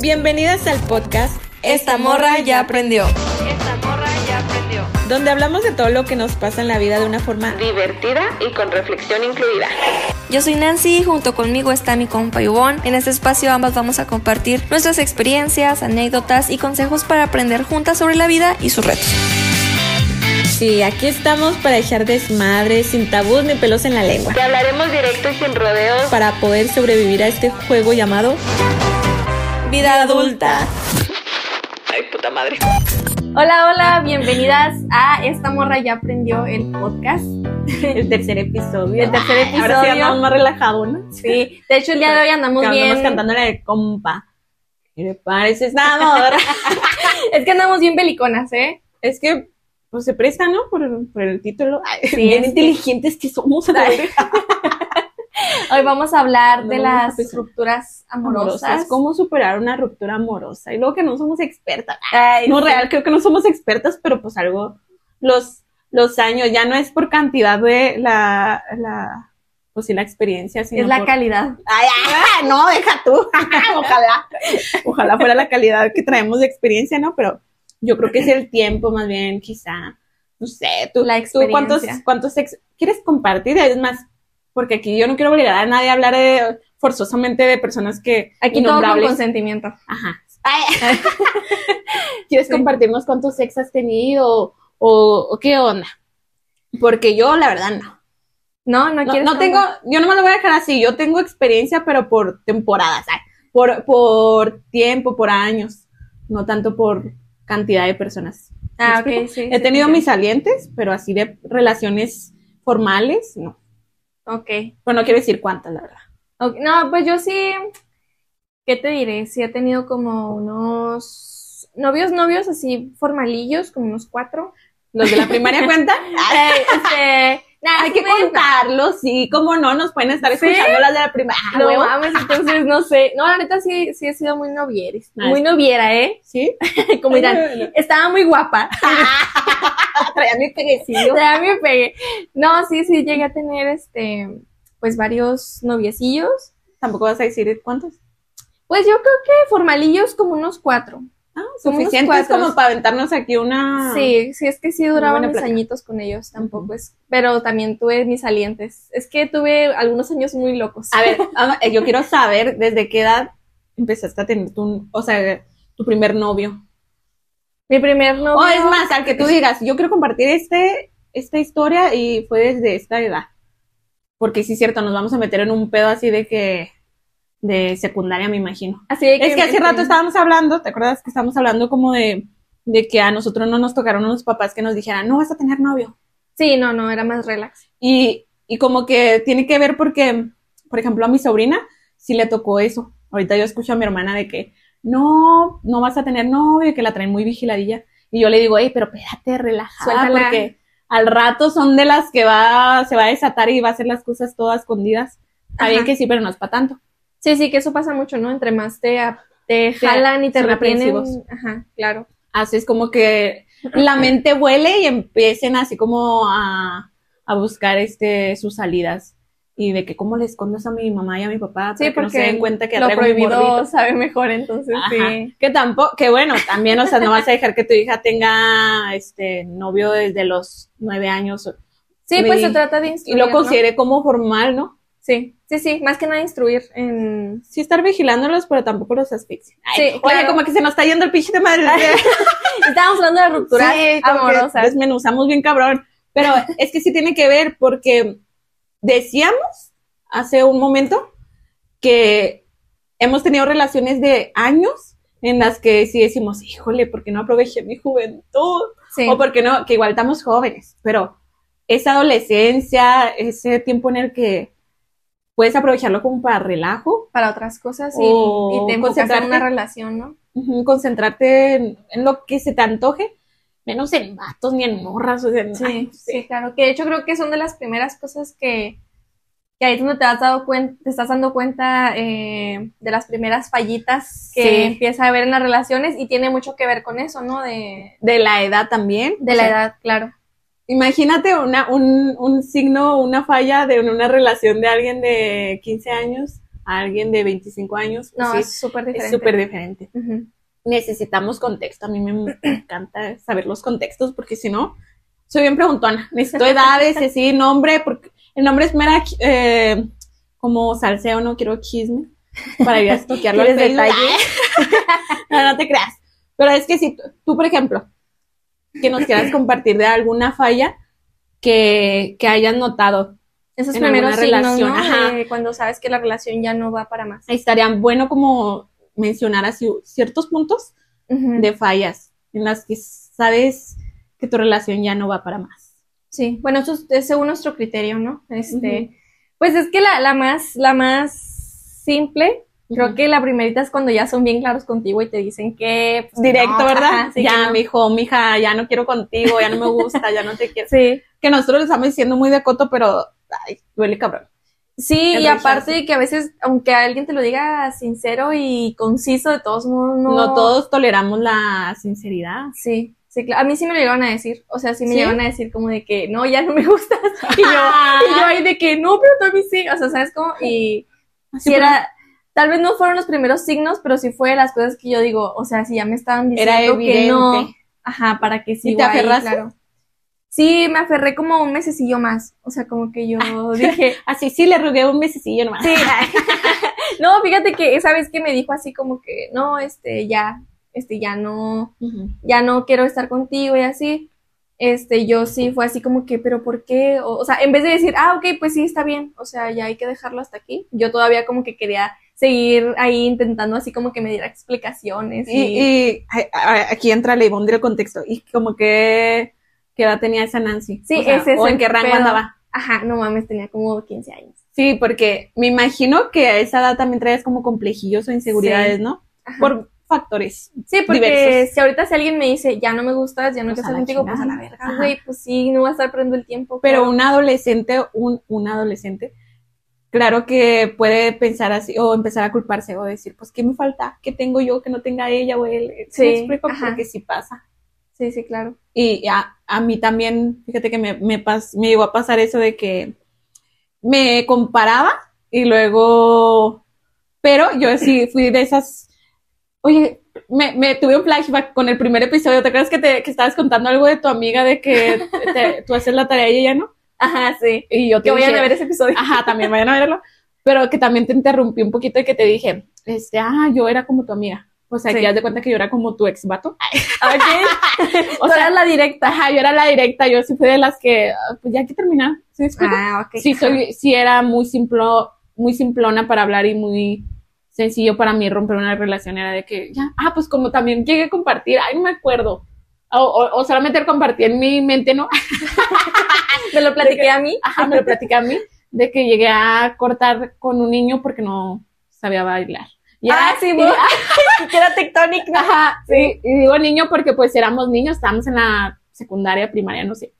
Bienvenidas al podcast Esta morra ya aprendió. Esta morra ya aprendió. Donde hablamos de todo lo que nos pasa en la vida de una forma divertida y con reflexión incluida. Yo soy Nancy, junto conmigo está mi compa Ivonne. En este espacio ambas vamos a compartir nuestras experiencias, anécdotas y consejos para aprender juntas sobre la vida y sus retos. Sí, aquí estamos para echar desmadre, sin tabús ni pelos en la lengua. Te hablaremos directo y sin rodeos. Para poder sobrevivir a este juego llamado Vida adulta. Ay, puta madre. Hola, hola, bienvenidas a Esta Morra Ya Aprendió el podcast. El tercer episodio. El tercer episodio. Ahora sí andamos más relajado, ¿no? Sí, de hecho el día de hoy andamos Que bien. Andamos cantando la de compa. ¿Qué le pareces amor? Es que andamos bien beliconas, ¿eh? es que, pues se presta, ¿no? Por, por el título. Ay, Sí, bien es que- inteligentes que somos. Hoy vamos a hablar de No, las empezar. rupturas amorosas. amorosas. ¿Cómo superar una ruptura amorosa? Y luego que no somos expertas. Ay, No sí. real, creo que no somos expertas, pero pues algo, los, los años, ya no es por cantidad de la, la, pues sí, la experiencia, sino Es la por- calidad. Ay, ay, no, deja tú. ojalá, ojalá fuera la calidad que traemos de experiencia, ¿no? Pero yo creo que es el tiempo más bien, quizá, no sé, tú, La tú cuántos, experiencia. cuántos ex quieres compartir, es más, porque aquí yo no quiero obligar a nadie a hablar de, forzosamente de personas que, Aquí todo con consentimiento. Ajá. Ay. ¿Quieres compartirnos cuántos ex has tenido o, o qué onda? Porque yo, la verdad, no. No, no, No, quieres no tengo, yo no me lo voy a dejar así. Yo tengo experiencia, pero por temporadas, ay, por, por tiempo, por años, no tanto por cantidad de personas. ¿Me Ah, ok, sí. He sí, tenido sí. mis salientes, pero así de relaciones formales, no. Ok. Pero no quiero decir cuántas, la verdad. No, pues yo sí, ¿qué te diré? Sí he tenido como unos novios, novios así formalillos, como unos cuatro. Los de la primaria cuenta. Eh, este, nah, Hay sí que me- contarlos, sí, cómo no, nos pueden estar ¿Sí? escuchando las de la primaria. Ah, No mames, entonces no sé. No, la neta sí, sí he sido muy novieris. Ah, Muy sí. noviera, ¿eh? ¿Sí? Como dirán, estaba muy guapa. Traía mi peguecillo. Ya me pegué. No, sí, sí, llegué a tener este, pues varios noviecillos. Tampoco vas a decir cuántos. Pues yo creo que formalillos como unos cuatro. Ah, suficientes como para aventarnos aquí una. Sí, sí, es que sí duraban mis añitos con ellos, tampoco es. Pero también tuve mis salientes. Es que tuve algunos años muy locos. A ver, ah, yo quiero saber desde qué edad empezaste a tener tu, o sea, tu primer novio. Mi primer novio. O es más, al que tú digas, yo quiero compartir este, esta historia y fue desde esta edad. Porque sí es cierto, nos vamos a meter en un pedo así de que, de secundaria, me imagino. Así de Es que hace rato estábamos hablando, ¿te acuerdas que estábamos hablando como de, de que a nosotros no nos tocaron unos papás que nos dijeran, no vas a tener novio? Sí, no, no, era más relax. Y, y como que tiene que ver porque, por ejemplo, a mi sobrina sí le tocó eso. Ahorita yo escucho a mi hermana de que no, no vas a tener novio, que la traen muy vigiladilla. Y yo le digo, hey, pero espérate, relajada, Suéltala. porque al rato son de las que va, se va a desatar y va a hacer las cosas todas escondidas. Está bien que sí, pero no es para tanto. Sí, sí, que eso pasa mucho, ¿no? Entre más te, te jalan y te retienen. Ajá, claro. Así es como que la mente vuele y empiecen así como a, a buscar este sus salidas. Y de que cómo le escondes a mi mamá y a mi papá Sí, para que no se porque den cuenta que lo un prohibido sabe mejor, entonces Ajá. sí. Que tampoco, que bueno, también, o sea, no vas a dejar que tu hija tenga este novio desde los nueve años Sí, pues Y- se trata de y instruir. lo ¿no? considere como formal, ¿no? Sí, sí, sí, más que nada instruir en... Sí estar vigilándolos, pero tampoco los. Ay, Sí, Oye, como que se nos está yendo el pinche de madre. Estábamos hablando de rupturas Sí, amorosas. desmenuzamos bien cabrón. Pero es que sí tiene que ver porque decíamos hace un momento que hemos tenido relaciones de años en las que sí decimos, híjole, ¿por qué no aproveché mi juventud? Sí, O porque no, que igual estamos jóvenes, pero esa adolescencia, ese tiempo en el que puedes aprovecharlo como para relajo, para otras cosas y, y te enfocas en concentrarte. una relación, ¿no? concentrarte en, en lo que se te antoje, menos en vatos ni en morras, o sea, Sí, ay, sí, claro. Que de hecho creo que son de las primeras cosas que, que ahí es donde te has dado cuenta, te estás dando cuenta eh, de las primeras fallitas que Sí. empieza a haber en las relaciones y tiene mucho que ver con eso, ¿no? De, de la edad también. de o la sea, edad, claro. Imagínate una, un, un signo, una falla de una relación de alguien de 15 años a alguien de 25 años, pues No, sí, es súper diferente. es súper diferente. Ujú. Necesitamos contexto. A mí me encanta saber los contextos porque si no, soy bien preguntona. Necesito edades, así, nombre, porque el nombre es mera eh, como salseo, no quiero chisme para ir a estoquearlo al ¿Quieres Facebook. detalle? no, no te creas. Pero es que si tú, tú, por ejemplo, que nos quieras compartir de alguna falla que, que hayas notado, Esos En primeros signos, relación, ¿no? ajá. De cuando sabes que la relación ya no va para más. estaría bueno como mencionar así ciertos puntos de fallas en las que sabes que tu relación ya no va para más. Sí, bueno, eso es, es según nuestro criterio, ¿no? Este, pues es que la, la más, la más simple, creo que la primerita es cuando ya son bien claros contigo y te dicen que pues, Directo, no, ¿verdad? ajá, sí, que ya, no. mijo, mija, ya no quiero contigo, ya no me gusta, ya no te quiero. Sí, Que nosotros lo estamos diciendo muy de coto, pero ay, duele cabrón. Sí, y aparte de que a veces, aunque alguien te lo diga sincero y conciso, de todos modos no. No, todos toleramos la sinceridad. Sí, sí, claro. A mí sí me lo llegaron a decir, o sea, sí me ¿Sí? llegaron a decir como de que no, ya no me gustas. Y yo, y yo ahí de que no, pero también sí, o sea, ¿sabes cómo? Y si era, tal vez no fueron los primeros signos, pero sí fue de las cosas que yo digo, o sea, si ya me estaban diciendo Era que no, ajá, para que sí. ¿Y te aferraste? Claro. Sí, me aferré como un mesecillo más, o sea, como que yo dije, Así sí le rogué un mesecillo nomás. sí, no, fíjate que esa vez que me dijo así como que, no, este, ya, este, ya no, ya no quiero estar contigo y así, este, yo sí fue así como que, pero ¿por qué? O, o sea, en vez de decir, ah, ok, pues sí, está bien, o sea, ya hay que dejarlo hasta aquí, yo todavía como que quería seguir ahí intentando así como que me diera explicaciones Y, y, y aquí entra Ivonne del contexto. Y como que, ¿qué edad tenía esa Nancy? Sí, O sea, ese es ¿O en qué rango andaba? ajá, no mames, tenía como 15 años. Sí, porque me imagino que a esa edad también traes como complejillos o inseguridades, Sí. ¿no? Ajá. Por factores. Sí, porque diversos. si ahorita si alguien me dice, ya no me gustas, ya no Pues quiero la contigo, pues a la verga, güey, pues sí, no va a estar perdiendo el tiempo. Pero claro. un adolescente, un, un adolescente, claro que puede pensar así, o empezar a culparse, o decir, pues, ¿qué me falta? ¿Qué tengo yo que no tenga ella o él? ¿Sí Sí, me explico? ajá. Porque sí pasa. Sí, sí, claro. Y a, a mí también, fíjate que me, me, pas- me llegó a pasar eso de que me comparaba y luego, pero yo sí fui de esas, oye, me, me tuve un flashback con el primer episodio, ¿te acuerdas que, te, que estabas contando algo de tu amiga de que te- tú haces la tarea y ella no? Ajá, sí. Y yo te Que vayan dije, a ver ese episodio. ajá, también vayan a verlo, pero que también te interrumpí un poquito y que te dije, este, ah, yo era como tu amiga. O sea, Sí. que haz de cuenta que yo era como tu ex vato. o sea, la directa. Ajá, yo era la directa, yo sí fui de las que, ah, pues ya hay que terminar. ¿Sí? Ah, ok. sí, soy, sí era muy simplo, muy simplona para hablar y muy sencillo para mí romper una relación. Era de que, ya, ah, pues como también llegué a compartir, ay, no me acuerdo. O, o, o solamente compartí en mi mente, ¿no? Me lo platiqué a mí. Ajá, me lo platicé a mí, de que llegué a cortar con un niño porque no sabía bailar. Y Ah, era- sí, y- que era tectónico. ¿no? Ajá, sí, y digo niño porque pues éramos niños, estábamos en la secundaria, primaria, no sé.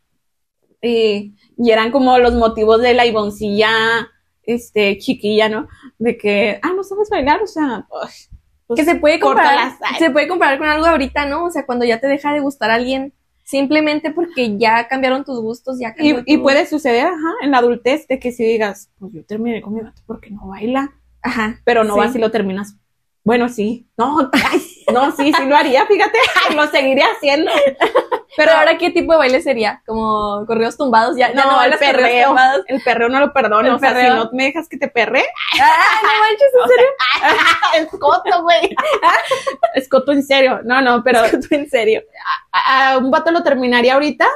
Y, y eran como los motivos de la Ivoncilla, este, chiquilla, ¿no? De que, ah, no sabes bailar, o sea, pues, que se puede comparar, se puede comparar con algo ahorita, ¿no? O sea, cuando ya te deja de gustar alguien, simplemente porque ya cambiaron tus gustos, ya cambió Y, y puede suceder, ajá, en la adultez, de que si digas, pues yo terminé con mi gato porque no baila, Ajá. pero no Sí. vas y lo terminas. Bueno, sí, no, ay, no, sí, sí lo haría, fíjate, ay, lo seguiría haciendo. Pero ahora, ¿qué tipo de baile sería? ¿Como correos tumbados? Ya, ya No, el perreo. tumbados. El perreo no lo perdono. El o sea, si no me dejas que te perre, ¡Ah, no manches, en serio! es coto, güey. es coto en serio. No, no, pero Tú en serio. a, a un vato lo terminaría ahorita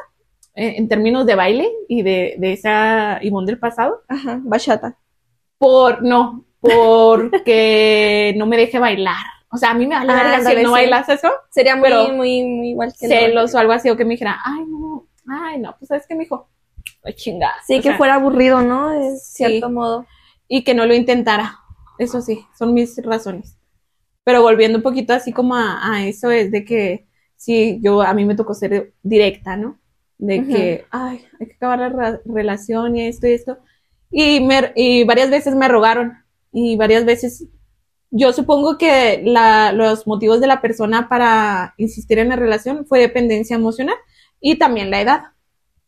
eh, en términos de baile y de, de esa Ivonne del pasado. Ajá, bachata. Por, no, porque no me deje bailar. O sea, a mí me vale Ah, si no bailas eso. Sería muy, Pero- muy, muy igual que el Celos baile. o algo así, o que me dijera, ay, no, ay, no, pues sabes que, mijo, ay, chingada. Sí, O que sea, fuera aburrido, ¿no? De cierto Sí. modo. y que no lo intentara. Eso sí, son mis razones. Pero volviendo un poquito así como a, a eso es de que sí, yo a mí me tocó ser directa, ¿no? De Ujú. que, ay, hay que acabar la relación y esto y esto. Y, me, y varias veces me rogaron y varias veces yo supongo que la, los motivos de la persona para insistir en la relación fue dependencia emocional y también la edad.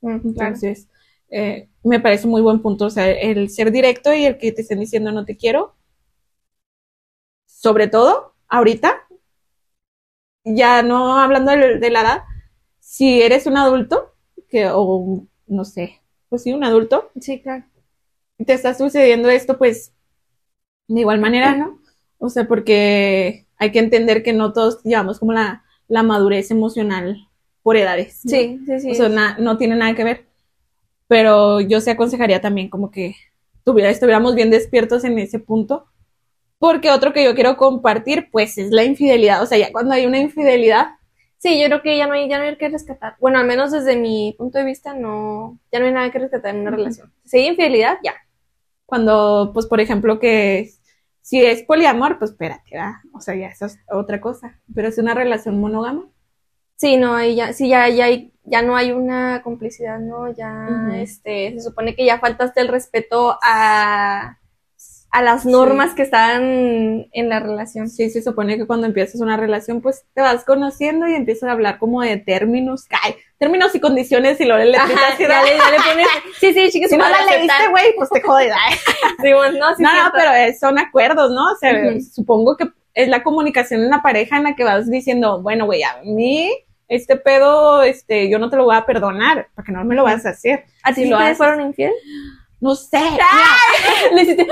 Mm, claro. Entonces, eh, me parece muy buen punto. O sea, el ser directo y el que te estén diciendo no te quiero, sobre todo ahorita, ya no hablando de, de la edad, si eres un adulto, que, o no sé, pues sí, un adulto, Sí, claro. te está sucediendo esto, pues de igual manera, ¿no? O sea, porque hay que entender que no todos llevamos como la, la madurez emocional por edades. ¿no? Sí, sí, sí. O sea, na- no tiene nada que ver. Pero yo se aconsejaría también como que tuviera, estuviéramos bien despiertos en ese punto. Porque otro que yo quiero compartir, pues, es la infidelidad. O sea, ya cuando hay una infidelidad, Sí, yo creo que ya no hay, ya no hay que rescatar. Bueno, al menos desde mi punto de vista, no, ya no hay nada que rescatar en una relación. Si hay infidelidad, ya. cuando, pues, por ejemplo, que si es poliamor, pues espérate, ¿verdad? O sea, ya eso es otra cosa. Pero es una relación monógama. Sí, no, hay ya, sí, ya, ya ya no hay una complicidad, ¿no? Ya, este, se supone que ya faltaste el respeto a, a las normas que están en la relación. Sí, se supone que cuando empiezas una relación, pues te vas conociendo y empiezas a hablar como de términos, ay, términos y condiciones y luego le letritas y ya le, ya le pones, sí, sí, chicas, Si no la leíste, güey, pues te jodes. Sí, bueno, no, sí, No, no, pero son acuerdos, ¿no? O sea, supongo que es la comunicación en la pareja en la que vas diciendo, bueno, güey, a mí este pedo, este, yo no te lo voy a perdonar, porque no me lo vas a hacer. ¿A ti sí fueron infiel? No sé. Le hiciste,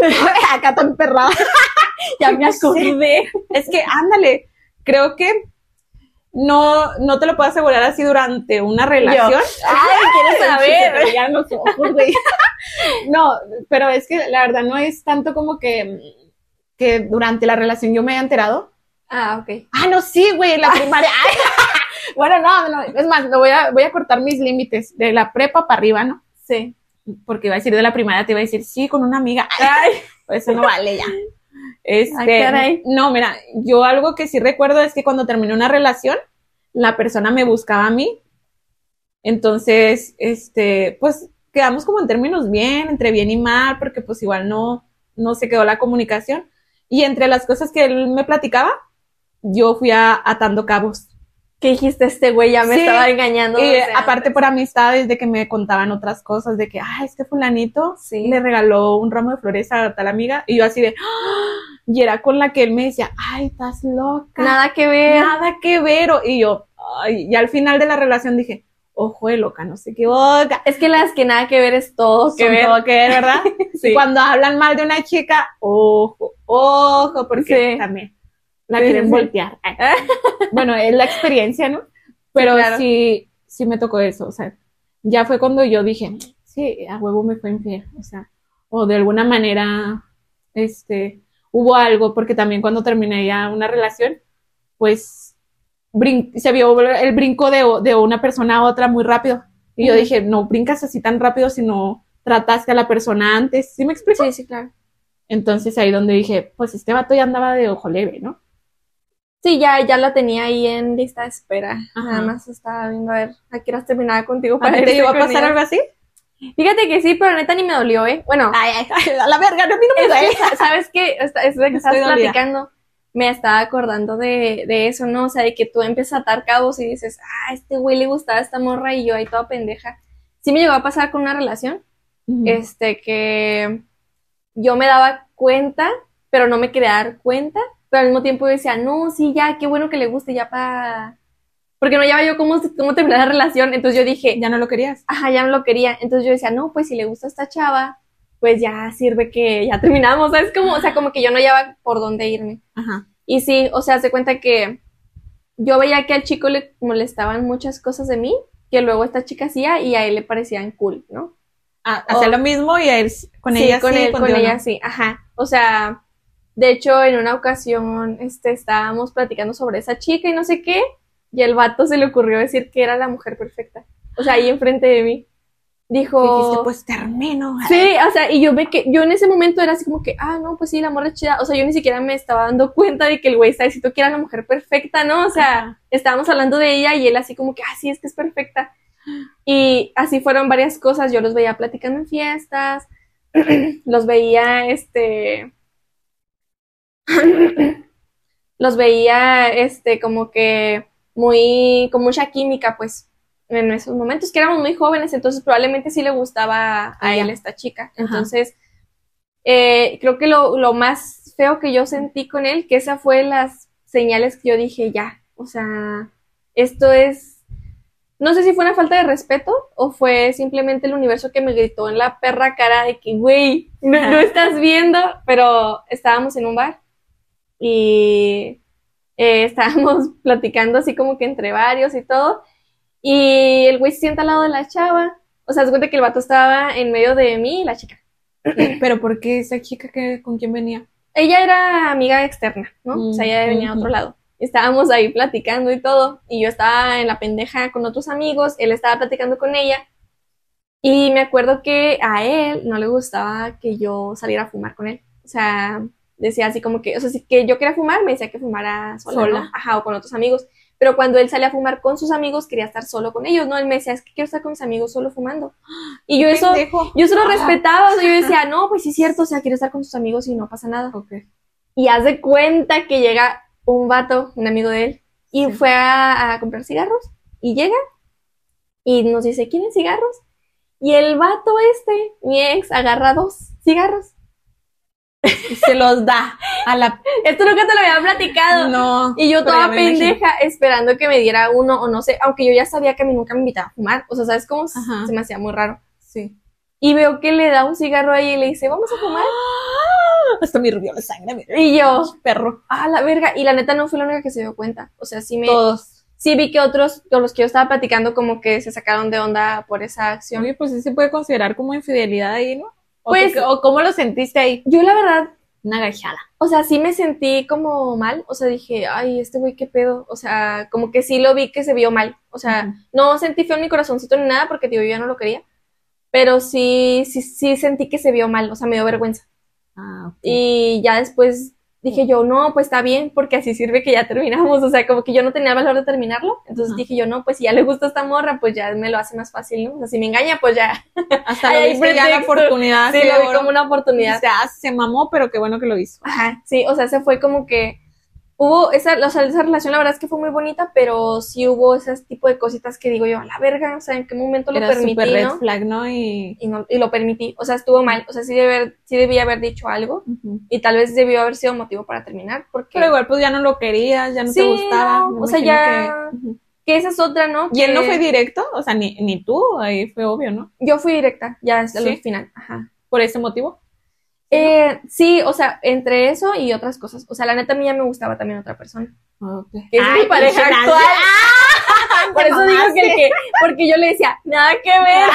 acá tan perrada. ya me acordé. Es que, ándale, creo que no, no te lo puedo asegurar así durante una relación. Ay, ¿quieres saber? No, pero es que la verdad no es tanto como que, que durante la relación yo me haya enterado. Ah, ok. Ah, no, sí, güey, la primaria. Ay, bueno, no, no, es más, lo voy a, voy a cortar mis límites de la prepa para arriba, ¿no? Sí. Porque iba a decir de la primaria, te iba a decir, sí, con una amiga. Ay, eso no vale ya. Este, Ay, no, mira, yo algo que sí recuerdo es que cuando terminé una relación, la persona me buscaba a mí. Entonces, este, pues quedamos como en términos bien, entre bien y mal, porque pues igual no, no se quedó la comunicación. Y entre las cosas que él me platicaba, yo fui a, atando cabos. ¿Qué dijiste este güey? Ya me Sí, estaba engañando. Y aparte antes. por amistades de que me contaban otras cosas, de que, ah, este fulanito Sí. le regaló un ramo de flores a tal amiga, y yo así de, ¡ah! y era con la que él me decía, ay, estás loca, Nada que ver. nada que ver, y yo, ay, y al final de la relación dije, ojo de loca, no sé qué boca, Es que las que nada que ver es todo que ver. todo que ver, ¿verdad? Sí. Cuando hablan mal de una chica, ojo, ojo, porque Sí. también la Sí, quieren sí, voltear. Bueno, es la experiencia, ¿no? Pero claro. sí, sí me tocó eso, o sea, ya fue cuando yo dije, sí, a huevo me fue infiel, o sea, o de alguna manera, este, hubo algo, porque también cuando terminé ya una relación, pues, se vio el brinco de, de una persona a otra muy rápido. Y yo dije, no brincas así tan rápido si no trataste a la persona antes, ¿sí me explico? Sí, sí, claro. Entonces ahí donde dije, pues este vato ya andaba de ojo leve, ¿no? Sí, ya, ya la tenía ahí en lista de espera. Ajá. Nada más estaba viendo a ver a qué horas terminaba contigo ¿A para ti te llegó a pasar algo así? Fíjate que sí, pero neta ni me dolió, ¿eh? Bueno, Ay, ay, ay, a la verga, no, a mí no me duele. ¿sabes qué? Es de que dolida. platicando. Me estaba acordando de, de eso, ¿no? O sea, de que tú empiezas a atar cabos y dices, ah, este güey le gustaba a esta morra y yo ahí toda pendeja. Sí me llegó a pasar con una relación, este, que yo me daba cuenta, pero no me quería dar cuenta, pero al mismo tiempo yo decía, no, sí, ya, qué bueno que le guste, ya para... Porque no llevaba yo cómo, cómo terminar la relación, entonces yo dije, ya no lo querías. ajá, ya no lo quería, entonces yo decía, no, pues si le gusta a esta chava, pues ya sirve que ya terminamos, ¿sabes? Como, o sea, como que yo no llevaba por dónde irme. Ajá. Y sí, o sea, se cuenta que yo veía que al chico le molestaban muchas cosas de mí, que luego esta chica hacía y a él le parecían cool, ¿no? Ah, hacía O- lo mismo y él, con Sí, ella con sí, él, con contigo ella no. sí, ajá. O sea, de hecho, en una ocasión, este, estábamos platicando sobre esa chica y no sé qué, y el vato se le ocurrió decir que era la mujer perfecta. O sea, ahí enfrente de mí. Dijo, Dijiste, pues termino. Sí, o sea, y yo ve que yo en ese momento era así como que, ah, no, pues sí, la morra es chida. O sea, yo ni siquiera me estaba dando cuenta de que el güey estaba diciendo que era la mujer perfecta, ¿no? O sea, Ajá. estábamos hablando de ella y él así como que, ah, sí, es que es perfecta. Y así fueron varias cosas. Yo los veía platicando en fiestas, los veía, este, los veía, este, como que muy, con mucha química, pues, en esos momentos, que éramos muy jóvenes, entonces probablemente sí le gustaba a Ella. él esta chica. Entonces, eh, creo que lo, lo más más feo que yo sentí con él, que esa fue las señales que yo dije, ya, o sea, esto es, no sé si fue una falta de respeto o fue simplemente el universo que me gritó en la perra cara de que, güey, no, no estás viendo, pero estábamos en un bar y eh, estábamos platicando así como que entre varios y todo, y el güey se sienta al lado de la chava, o sea, se cuenta que el vato estaba en medio de mí y la chica. Pero ¿por qué esa chica que, con quién venía? ella era amiga externa, ¿no? O sea, ella venía a otro lado. Estábamos ahí platicando y todo, y yo estaba en la pendeja con otros amigos, él estaba platicando con ella, y me acuerdo que a él no le gustaba que yo saliera a fumar con él. O sea, decía así como que, o sea, si que yo quería fumar, me decía que fumara sola, Sola. ¿no? Ajá, o con otros amigos. Pero cuando él salía a fumar con sus amigos, quería estar solo con ellos, ¿no? Él me decía, es que quiero estar con mis amigos solo fumando. Y yo eso, Pendejo. yo eso lo Ah. respetaba, o sea, yo decía, no, pues sí es cierto, o sea, quiero estar con sus amigos y no pasa nada. Ok. Y haz de cuenta que llega un vato, un amigo de él, y Sí. fue a, a comprar cigarros. Y llega y nos dice, ¿quieren cigarros? Y el vato este, mi ex, agarra dos cigarros. Y se los da a la... Esto nunca te lo había platicado. No. Y yo toda imagino. pendeja esperando que me diera uno o no sé, aunque yo ya sabía que a mí nunca me invitaba a fumar. O sea, ¿sabes cómo? Ajá. Se me hacía muy raro. Sí. Y veo que le da un cigarro ahí y le dice, vamos a fumar. Hasta me hirvió la sangre, mira. Y yo, Perro. ah, la verga. Y la neta no fue la única que se dio cuenta. O sea, sí me, Todos. sí vi que otros con los que yo estaba platicando como que se sacaron de onda por esa acción. Oye, pues sí se puede considerar como infidelidad ahí, ¿no? O Pues- o cómo lo sentiste ahí. Yo la verdad, Una gachada. o sea, sí me sentí como mal, o sea, dije, ay, este güey, qué pedo, o sea, como que sí lo vi que se vio mal, o sea, no sentí feo en mi corazoncito ni nada porque tío, yo ya no lo quería, pero sí, sí, sí sentí que se vio mal, o sea, me dio vergüenza. Ah. Y ya después dije yo, no, pues está bien, porque así sirve que ya terminamos, o sea, como que yo no tenía valor de terminarlo, entonces dije yo, no, pues si ya le gusta esta morra, pues ya me lo hace más fácil, ¿no? O sea, si me engaña, pues ya, Hasta lo viste ya la oportunidad. sí, lo vi como una oportunidad. O sea, se mamó, pero qué bueno que lo hizo. Ajá, sí, o sea, se fue como que hubo esa, o sea, esa relación, la verdad es que fue muy bonita, pero sí hubo ese tipo de cositas que digo yo, a la verga, o sea, en qué momento lo permití, súper red ¿no? flag, ¿no? Y... Y, no, y lo permití, o sea, estuvo mal, o sea, sí, debe sí debía haber dicho algo y tal vez debió haber sido motivo para terminar, porque Pero igual, pues ya no lo querías, ya no te gustaba. no, o sea, ya- que- esa es otra, ¿no? Y él no fue directo, o sea, ni, ni tú, ahí fue obvio, ¿no? Yo fui directa, ya hasta ¿Sí? el final, ajá. Por ese motivo. Eh, sí, o sea, entre eso y otras cosas, o sea, la neta a mí ya me gustaba también otra persona. Que es Ay, mi pareja actual. Nancy. Por eso digo que, que- porque yo le decía, nada que ver.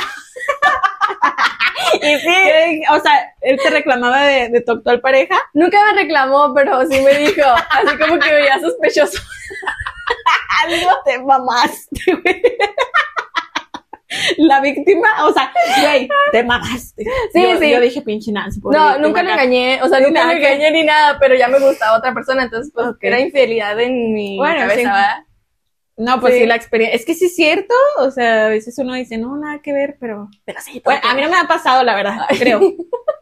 y sí, O sea, él te reclamaba de, de tu actual pareja. nunca me reclamó, pero sí me dijo, así como que veía sospechoso. Algo te mamaste, güey. La víctima, o sea, güey, te mamaste. Sí, yo, sí. Yo dije, pinche Nancy. No, nunca acá. engañé, o sea, nunca nada que- engañé ni nada, pero ya me gustaba otra persona, entonces pues Ok. era infidelidad en mi Bueno, cabeza, sí. ¿verdad? No, pues sí. Sí. la experiencia. Es que sí es cierto, o sea, a veces uno dice, no, nada que ver, pero. Pero sí, Bueno, a mí no me ha pasado, la verdad, creo.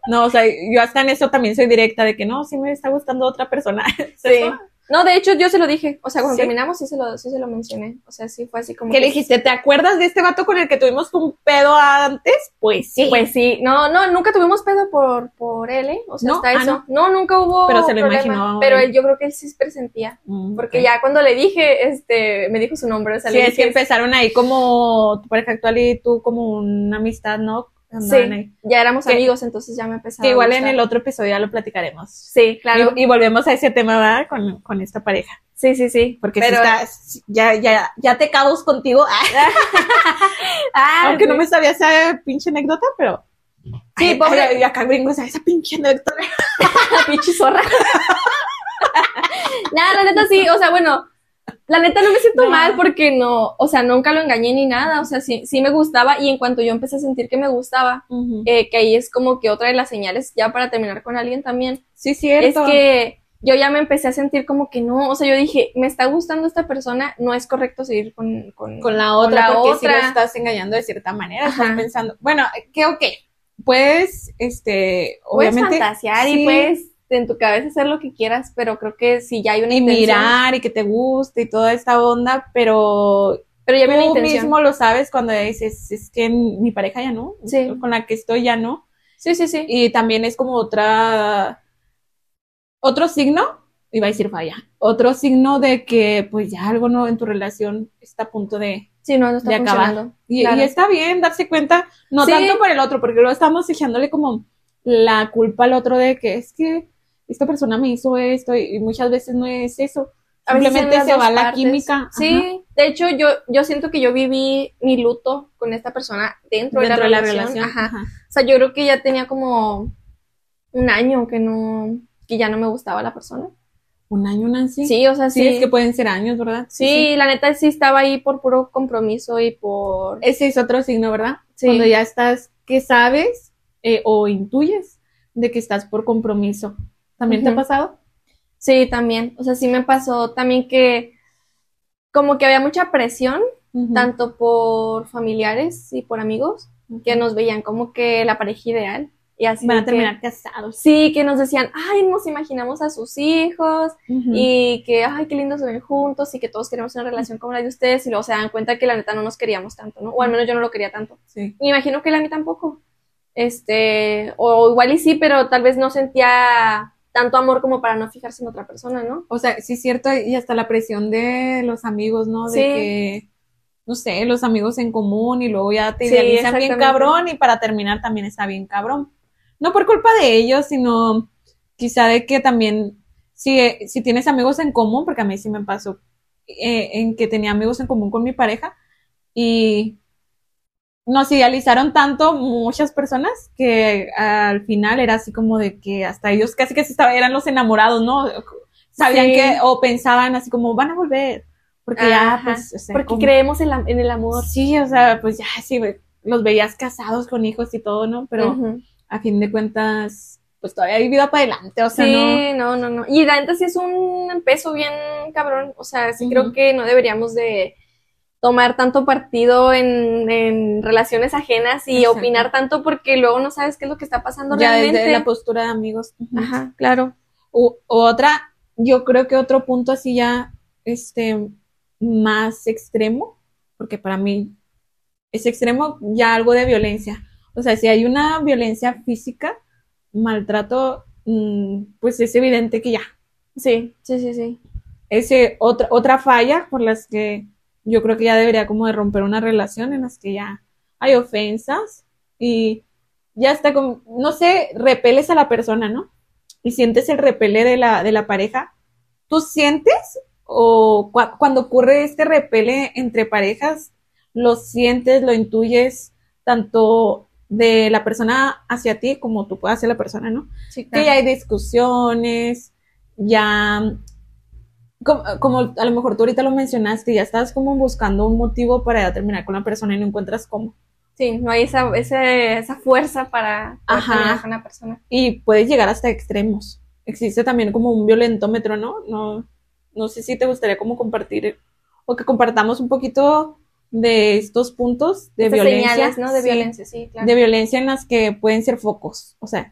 No, o sea, yo hasta en eso también soy directa de que no, sí me está gustando otra persona. Sí. No, de hecho yo se lo dije, o sea, cuando ¿Sí? terminamos sí se lo, sí se lo mencioné, o sea, sí fue así como ¿Qué que- le dijiste? ¿Te acuerdas de este vato con el que tuvimos un pedo antes? Pues sí. Pues sí, no, no, nunca tuvimos pedo por, por él, ¿eh? O sea, ¿No? hasta Ah, eso. No. nunca hubo. Pero se lo problema. imaginó Pero él. yo creo que él sí se presentía. Mm, Porque ya cuando le dije, este, me dijo su nombre, o sea, Sí, le es que empezaron ahí como tu pareja actual y tú como una amistad, ¿no? Ahí. sí, ya éramos Que- amigos, entonces ya me empezaba Que igual a en el otro episodio ya lo platicaremos. Sí, claro. Y, y volvemos a ese tema, ¿verdad? Con, con esta pareja. sí, sí, sí. Porque Pero- si estás, ya, ya, ya te cabos contigo. Ah, Aunque sí. no me sabía esa pinche anécdota, pero. Sí, Ay, pobre- ay, y acá gringo, o sea, esa pinche anécdota. la pinche zorra. Nada, la neta sí, o sea, bueno, la neta no me siento No. mal porque no, o sea, nunca lo engañé ni nada, o sea, sí, sí me gustaba y en cuanto yo empecé a sentir que me gustaba, eh, que ahí es como que otra de las señales ya para terminar con alguien también, sí, es cierto. que yo ya me empecé a sentir como que no, o sea, yo dije, me está gustando esta persona, no es correcto seguir con, con, con la otra, la porque si otra. lo estás engañando de cierta manera, Ajá. estás pensando, bueno, que ok, puedes, este, puedes obviamente, fantasear sí, y puedes en tu cabeza hacer lo que quieras, pero creo que si ya hay una y intención, mirar y que te guste y toda esta onda, pero pero ya tú mismo lo sabes cuando dices, es que mi pareja ya no, Sí. con la que estoy ya no, Sí, sí, sí. y también es como otra, otro signo, iba a decir falla, otro signo de que pues ya algo no en tu relación está a punto de, Sí, no, no está de acabar. Y, Claro. y está bien darse cuenta, no Sí. tanto por el otro, porque luego estamos echándole como la culpa al otro de que es que esta persona me hizo esto y, muchas veces no es eso. A Simplemente se va la química. Sí, Ajá. de hecho yo, yo siento que yo viví mi luto con esta persona dentro, dentro de la relación. Ajá. ajá. O sea, yo creo que ya tenía como un año que no, que ya no me gustaba la persona. Un año, Nancy. Sí, o sea, Sí, sí. es que pueden ser años, ¿verdad? sí, la neta sí estaba ahí por puro compromiso y por... Ese es otro signo, ¿verdad? Sí. Cuando ya estás, que sabes eh, o intuyes de que estás por compromiso. ¿También te ha pasado? Sí, también. O sea, sí me pasó también que como que había mucha presión, tanto por familiares y por amigos, que nos veían como que la pareja ideal. Y así Van a que- terminar casados. Sí, que nos decían, ay, nos imaginamos a sus hijos y que, ay, qué lindo se ven juntos y que todos queremos una relación como la de ustedes y luego se dan cuenta que la neta no nos queríamos tanto, ¿no? O al menos yo no lo quería tanto. Sí. Me imagino que él a mí tampoco. Este, o igual y sí, pero tal vez no sentía tanto amor como para no fijarse en otra persona, ¿no? O sea, sí es cierto, y hasta la presión de los amigos, ¿no? De Sí. que, no sé, los amigos en común y luego ya te Sí, idealizan bien cabrón y para terminar también está bien cabrón. No por culpa de ellos, sino quizá de que también, si, si tienes amigos en común, porque a mí sí me pasó, eh, en que tenía amigos en común con mi pareja y nos idealizaron tanto muchas personas que al final era así como de que hasta ellos casi que se estaban, eran los enamorados, ¿no? Sabían Sí. que, o pensaban así como van a volver, porque ya, pues, o sea, Porque como- creemos en, la- en el amor. Sí, o sea, pues ya, sí, los veías casados con hijos y todo, ¿no? Pero a fin de cuentas, pues todavía hay vida para adelante, o sea, no. Sí, no, no, no. Y la neta sí es un peso bien cabrón. O sea, sí creo que no deberíamos de tomar tanto partido en, en relaciones ajenas y Exacto. opinar tanto porque luego no sabes qué es lo que está pasando Ya realmente. desde la postura de amigos. Ajá, claro. U- otra, yo creo que otro punto así ya, este, más extremo, porque para mí es extremo ya algo de violencia. O sea, si hay una violencia física, maltrato, mm, pues es evidente que ya. Sí, sí, sí, sí. Ese, otra, otra falla por las que yo creo que ya debería como de romper una relación en las que ya hay ofensas y ya está como, no sé, repeles a la persona, ¿no? Y sientes el repele de la, de la pareja. ¿Tú sientes o cua- cuando ocurre este repele entre parejas, lo sientes, lo intuyes tanto de la persona hacia ti como tú puedas hacia la persona, ¿no? Sí, que ya hay discusiones, ya, como, como a lo mejor tú ahorita lo mencionaste, ya estás como buscando un motivo para ya terminar con la persona y no encuentras cómo. Sí, no hay esa, ese- esa fuerza para poder Ajá. terminar con una persona. Y puedes llegar hasta extremos. Existe también como un violentómetro, ¿no? No, no sé si te gustaría como compartir o que compartamos un poquito de estos puntos de Esas violencia. señales, ¿no? De Sí, violencia, sí, claro. de violencia en las que pueden ser focos. O sea,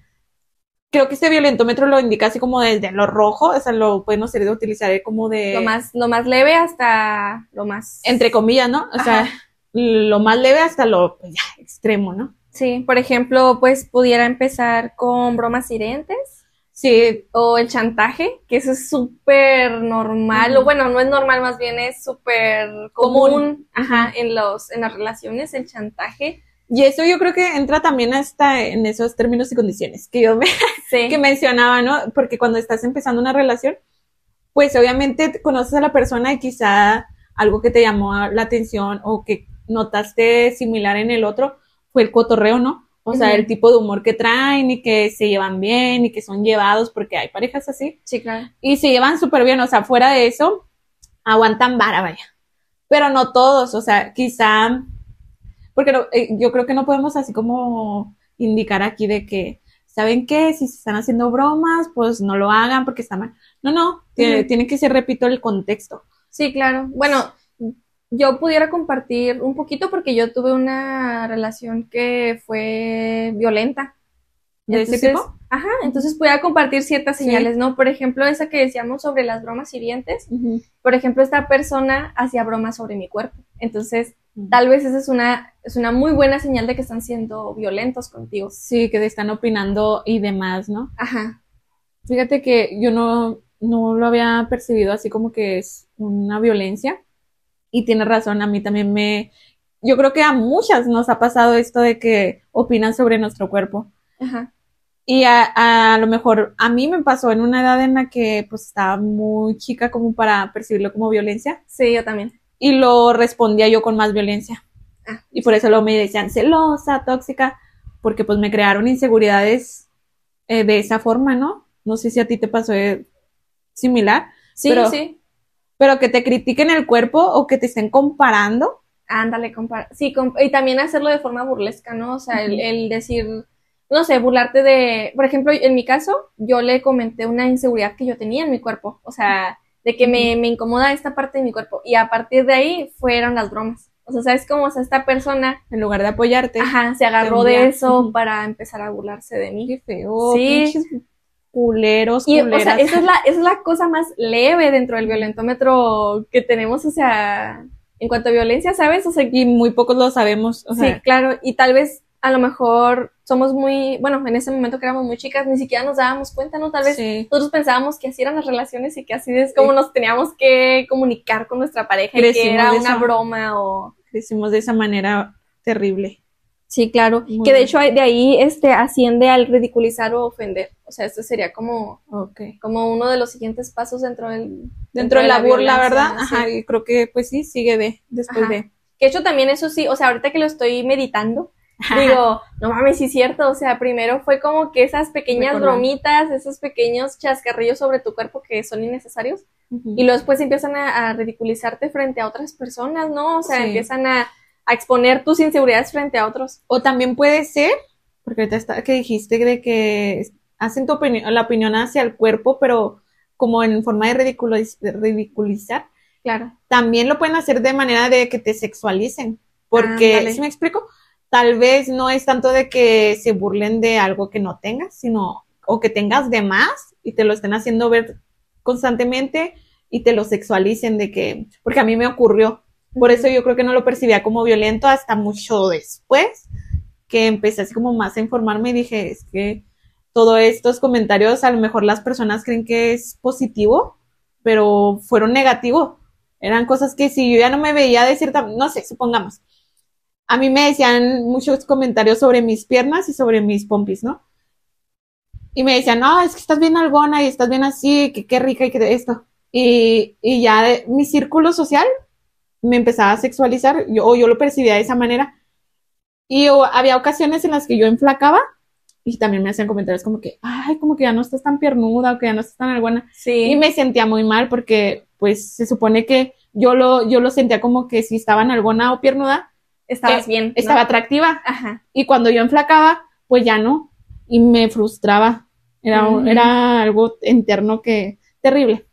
creo que este violentómetro lo indica así como desde lo rojo, o sea, lo podemos ser de utilizar como de, Lo más, lo más leve hasta lo más. entre comillas, ¿no? O sea, lo más leve hasta lo pues, ya, extremo, ¿no? Sí, por ejemplo, pues pudiera empezar con bromas hirientes Sí, o el chantaje, que eso es súper normal, o bueno, no es normal, más bien es súper Común. común, ajá, en los, en las relaciones, el chantaje. Y eso yo creo que entra también hasta en esos términos y condiciones que yo me, Sí, que mencionaba, ¿no? Porque cuando estás empezando una relación, pues obviamente te conoces a la persona y quizá algo que te llamó la atención o que notaste similar en el otro fue el cotorreo, ¿no? O sea, Ujú. el tipo de humor que traen y que se llevan bien y que son llevados, porque hay parejas así, sí, claro. y se llevan súper bien, o sea, fuera de eso, aguantan vara, vaya. Pero no todos, o sea, quizá, porque no- eh, yo creo que no podemos así como indicar aquí de que, ¿saben qué? Si se están haciendo bromas, pues no lo hagan porque está mal. No, no, tiene, que ser, repito, el contexto. Sí, claro. Bueno, yo pudiera compartir un poquito porque yo tuve una relación que fue violenta. ¿De ese Entonces, tipo? Ajá, entonces pudiera compartir ciertas Sí. señales, ¿no? Por ejemplo, esa que decíamos sobre las bromas hirientes. Ujú. Por ejemplo, esta persona hacía bromas sobre mi cuerpo. Entonces. Tal vez esa es una, es una muy buena señal de que están siendo violentos contigo. Sí, que te están opinando y demás, ¿no? Ajá. Fíjate que yo no, no lo había percibido así como que es una violencia. Y tienes razón, a mí también me... Yo creo que a muchas nos ha pasado esto de que opinan sobre nuestro cuerpo. Ajá. Y a, a lo mejor a mí me pasó en una edad en la que pues estaba muy chica como para percibirlo como violencia Sí, yo también. Y lo respondía yo con más violencia. Ah. Y por eso luego me decían celosa, tóxica, porque pues me crearon inseguridades eh, de esa forma, ¿no? No sé si a ti te pasó eh, similar, Sí, Pero- sí. pero que te critiquen el cuerpo o que te estén comparando. Ándale, compara. Sí, com- y también hacerlo de forma burlesca, ¿no? O sea, el decir, no sé, burlarte de, por ejemplo, en mi caso, yo le comenté una inseguridad que yo tenía en mi cuerpo, o sea, de que me, me incomoda esta parte de mi cuerpo. Y a partir de ahí fueron las bromas. O sea, ¿sabes cómo? O sea, esta persona, En lugar de apoyarte. ajá, se agarró de eso para empezar a burlarse de mí. Qué feo, Sí. pinches culeros, Y, o sea, esa es, la, esa es la cosa más leve dentro del violentómetro que tenemos, o sea, en cuanto a violencia, ¿sabes? O sea, Y muy pocos lo sabemos. O Sí, claro, y tal vez a lo mejor somos muy, bueno, en ese momento que éramos muy chicas, ni siquiera nos dábamos cuenta, ¿no? Tal vez sí. nosotros pensábamos que así eran las relaciones y que así es como Sí. nos teníamos que comunicar con nuestra pareja y que Crecimos era una esa- broma o... Decimos de esa manera terrible. Sí, claro, Muy que de hecho de ahí este asciende al ridiculizar o ofender, o sea, esto sería como, como uno de los siguientes pasos dentro del... Dentro de la burla, ¿verdad? sí. Ajá, y creo que pues sí, sigue de, después Ajá. de. Que de hecho también eso sí, o sea, ahorita que lo estoy meditando, digo, no mames, sí es cierto, o sea, primero fue como que esas pequeñas bromitas, esos pequeños chascarrillos sobre tu cuerpo que son innecesarios, Ujú. y luego después empiezan a, a ridiculizarte frente a otras personas, ¿no? O sea, Sí. empiezan a, a exponer tus inseguridades frente a otros. O también puede ser, porque ahorita está, que dijiste de que hacen tu opinión, la opinión hacia el cuerpo, pero como en forma de, ridiculiz- de ridiculizar, Claro. también lo pueden hacer de manera de que te sexualicen. Porque, Ándale. si me explico? Tal vez no es tanto de que se burlen de algo que no tengas, sino o que tengas de más y te lo estén haciendo ver constantemente y te lo sexualicen de que, porque a mí me ocurrió. Por eso yo creo que no lo percibía como violento hasta mucho después que empecé así como más a informarme y dije, es que todos estos comentarios a lo mejor las personas creen que es positivo, pero fueron negativos. Eran cosas que si yo ya no me veía de cierta, no sé, supongamos. A mí me decían muchos comentarios sobre mis piernas y sobre mis pompis, ¿no? Y me decían, no, es que estás bien algona y estás bien así, que qué rica y que esto. Y, y ya de- mi círculo social me empezaba a sexualizar, yo, o yo lo percibía de esa manera. Y o- había ocasiones en las que yo enflacaba y también me hacían comentarios como que, ay, como que ya no estás tan piernuda o que ya no estás tan alguna. Sí. Y me sentía muy mal porque, pues, se supone que yo lo, yo lo sentía como que si estaba en alguna o piernuda, Estabas eh, bien. ¿no? estaba atractiva. Ajá. Y cuando yo enflacaba, pues ya no. Y me frustraba. Era, Ujú. era algo interno que, terrible.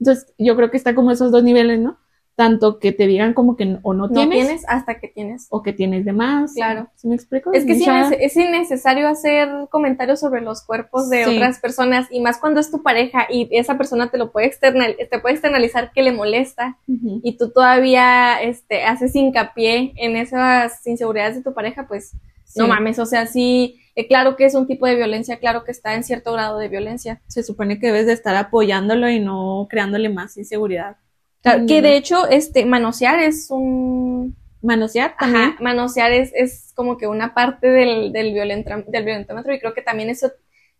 Entonces, yo creo que está como esos dos niveles, ¿no? Tanto que te digan como que o no, No tienes, tienes hasta que tienes. o que tienes de más. Claro. ¿Sí me explico? Es que sí, es, es innecesario hacer comentarios sobre los cuerpos de Sí. otras personas y más cuando es tu pareja y esa persona te lo puede external, te puede externalizar que le molesta y tú todavía este haces hincapié en esas inseguridades de tu pareja, pues no mames, o sea, sí, eh, claro que es un tipo de violencia, claro que está en cierto grado de violencia. Se supone que debes de estar apoyándolo y no creándole más inseguridad. Claro, que Mm. de hecho, este, manosear es un Manosear también. Ajá, manosear es, es como que una parte del, del, del violentómetro y creo que también eso,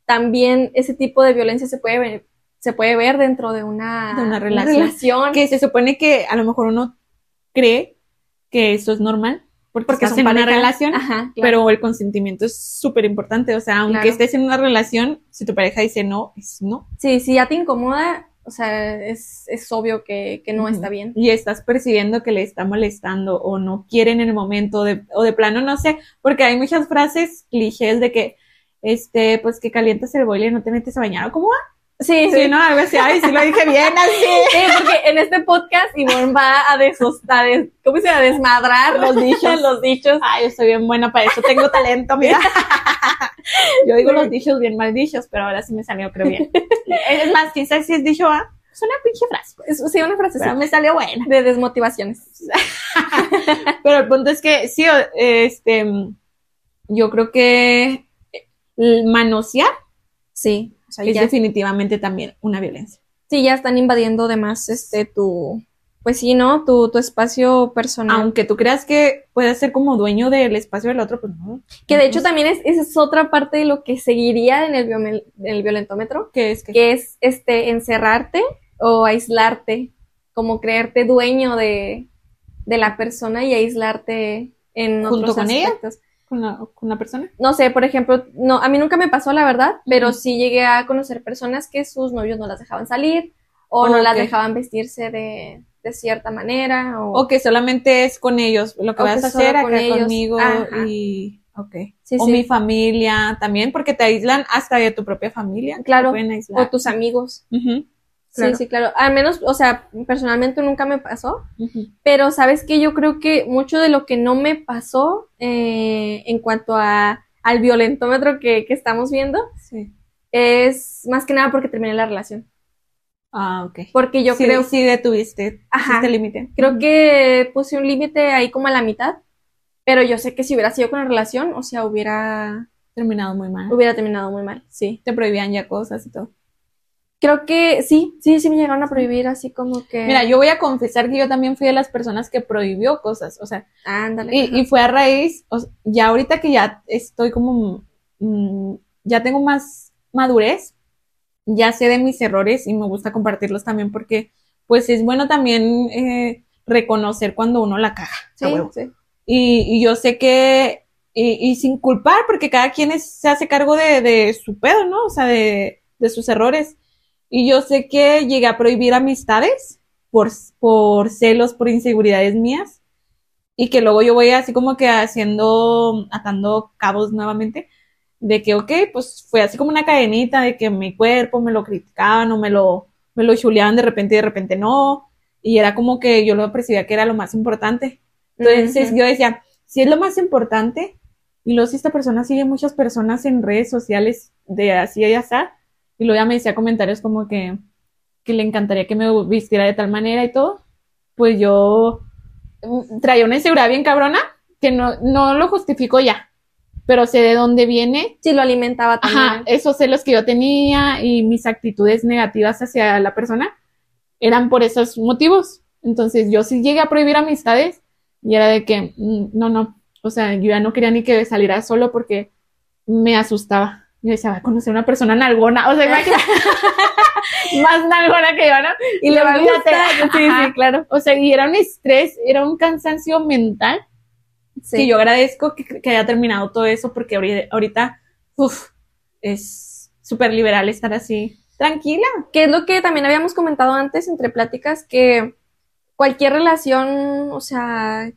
también ese tipo de violencia se puede ver, se puede ver dentro de una, De una relación. Que se supone que a lo mejor uno cree que eso es normal porque, porque estás en una relación, Ajá, claro. pero el consentimiento es súper importante. O sea, aunque Claro. estés en una relación, si tu pareja dice no, es no. sí, si ya te incomoda, o sea, es, es obvio que, que no está bien. Y estás percibiendo que le está molestando o no quiere en el momento de, o de plano, no sé, porque hay muchas frases clichés de que, este, pues que calientas el boiler y no te metes a bañar. ¿o ¿Cómo va? Sí, Sí, no, algo así, ay, sí lo dije bien, así. Sí, porque en este podcast Ivonne va a desustar, ¿cómo se? A desmadrar Los dichos. los dichos. Ay, yo soy bien buena para eso, tengo talento, mira. Yo digo los dichos bien mal dichos, pero ahora sí me salió, creo bien. Es más, quién sabe si es dicho A. Es una pinche frase, pues, Es, sí, una frase pero me salió buena. de desmotivaciones. Pero el punto es que sí, este, yo creo que el manosear Sí. O sea, que es ya, definitivamente también una violencia. sí, ya están invadiendo además este tu, pues sí, ¿no? Tu, tu espacio personal. Aunque tú creas que puedes ser como dueño del espacio del otro, pues no. que de hecho también es, esa es otra parte de lo que seguiría en el, en el violentómetro, ¿Qué es que? que es este encerrarte o aislarte, como creerte dueño de, de la persona y aislarte en ¿Junto otros con ella? ¿Con la, con la persona? No sé, por ejemplo, no, a mí nunca me pasó la verdad, pero sí llegué a conocer personas que sus novios no las dejaban salir o no las dejaban vestirse de, de cierta manera o, O que solamente es con ellos lo que vas a hacer acá conmigo Ajá. y... Ok. Sí, o sí. mi familia también, porque te aíslan hasta de tu propia familia. Claro, o tus amigos. Claro. Sí, sí, claro. Al menos, o sea, personalmente nunca me pasó, pero sabes que yo creo que mucho de lo que no me pasó eh, en cuanto a, al violentómetro que, que estamos viendo Sí. es más que nada porque terminé la relación. Ah, ok. Porque yo sí, creo, sí detuviste Ajá. este límite. creo que puse un límite ahí como a la mitad, pero yo sé que si hubiera sido con la relación, o sea, hubiera, terminado muy mal. hubiera terminado muy mal, sí. Te prohibían ya cosas y todo. Creo que sí, sí, sí me llegaron a prohibir así como que... Mira, yo voy a confesar que yo también fui de las personas que prohibió cosas, o sea, Ándale. y, y fue a raíz, o sea, ya ahorita que ya estoy como, mm, ya tengo más madurez, ya sé de mis errores y me gusta compartirlos también porque, pues es bueno también eh, reconocer cuando uno la caga. sí, sí. Y, y yo sé que, y, y sin culpar, porque cada quien es- se hace cargo de, de su pedo, ¿no? O sea, de, de sus errores. Y yo sé que llegué a prohibir amistades por, por celos, por inseguridades mías. Y que luego yo voy así como que haciendo, atando cabos nuevamente. De que, ok, pues fue así como una cadenita de que mi cuerpo me lo criticaban o me lo, me lo chuleaban de repente y de repente no. Y era como que yo lo percibía que era lo más importante. Entonces Ujú. yo decía, si es lo más importante, y luego si esta persona sigue muchas personas en redes sociales de así y así, y luego ya me decía comentarios como que, que le encantaría que me vistiera de tal manera y todo, pues yo mm, traía una inseguridad bien cabrona, que no, no lo justifico ya, pero sé de dónde viene, Sí, lo alimentaba también. ajá, esos celos que yo tenía y mis actitudes negativas hacia la persona eran por esos motivos. Entonces yo sí llegué a prohibir amistades y era de que, mm, no, no, o sea, yo ya no quería ni que saliera solo porque me asustaba. Yo decía, va a conocer una persona nalgona, o sea, imagínate, más nalgona que yo, ¿no? Y le va a gustar. Sí, sí, claro. O sea, y era un estrés, era un cansancio mental Sí. que yo agradezco que, que haya terminado todo eso porque ahori- ahorita, uff, es súper liberal estar así, tranquila. Que es lo que también habíamos comentado antes entre pláticas, que cualquier relación, o sea,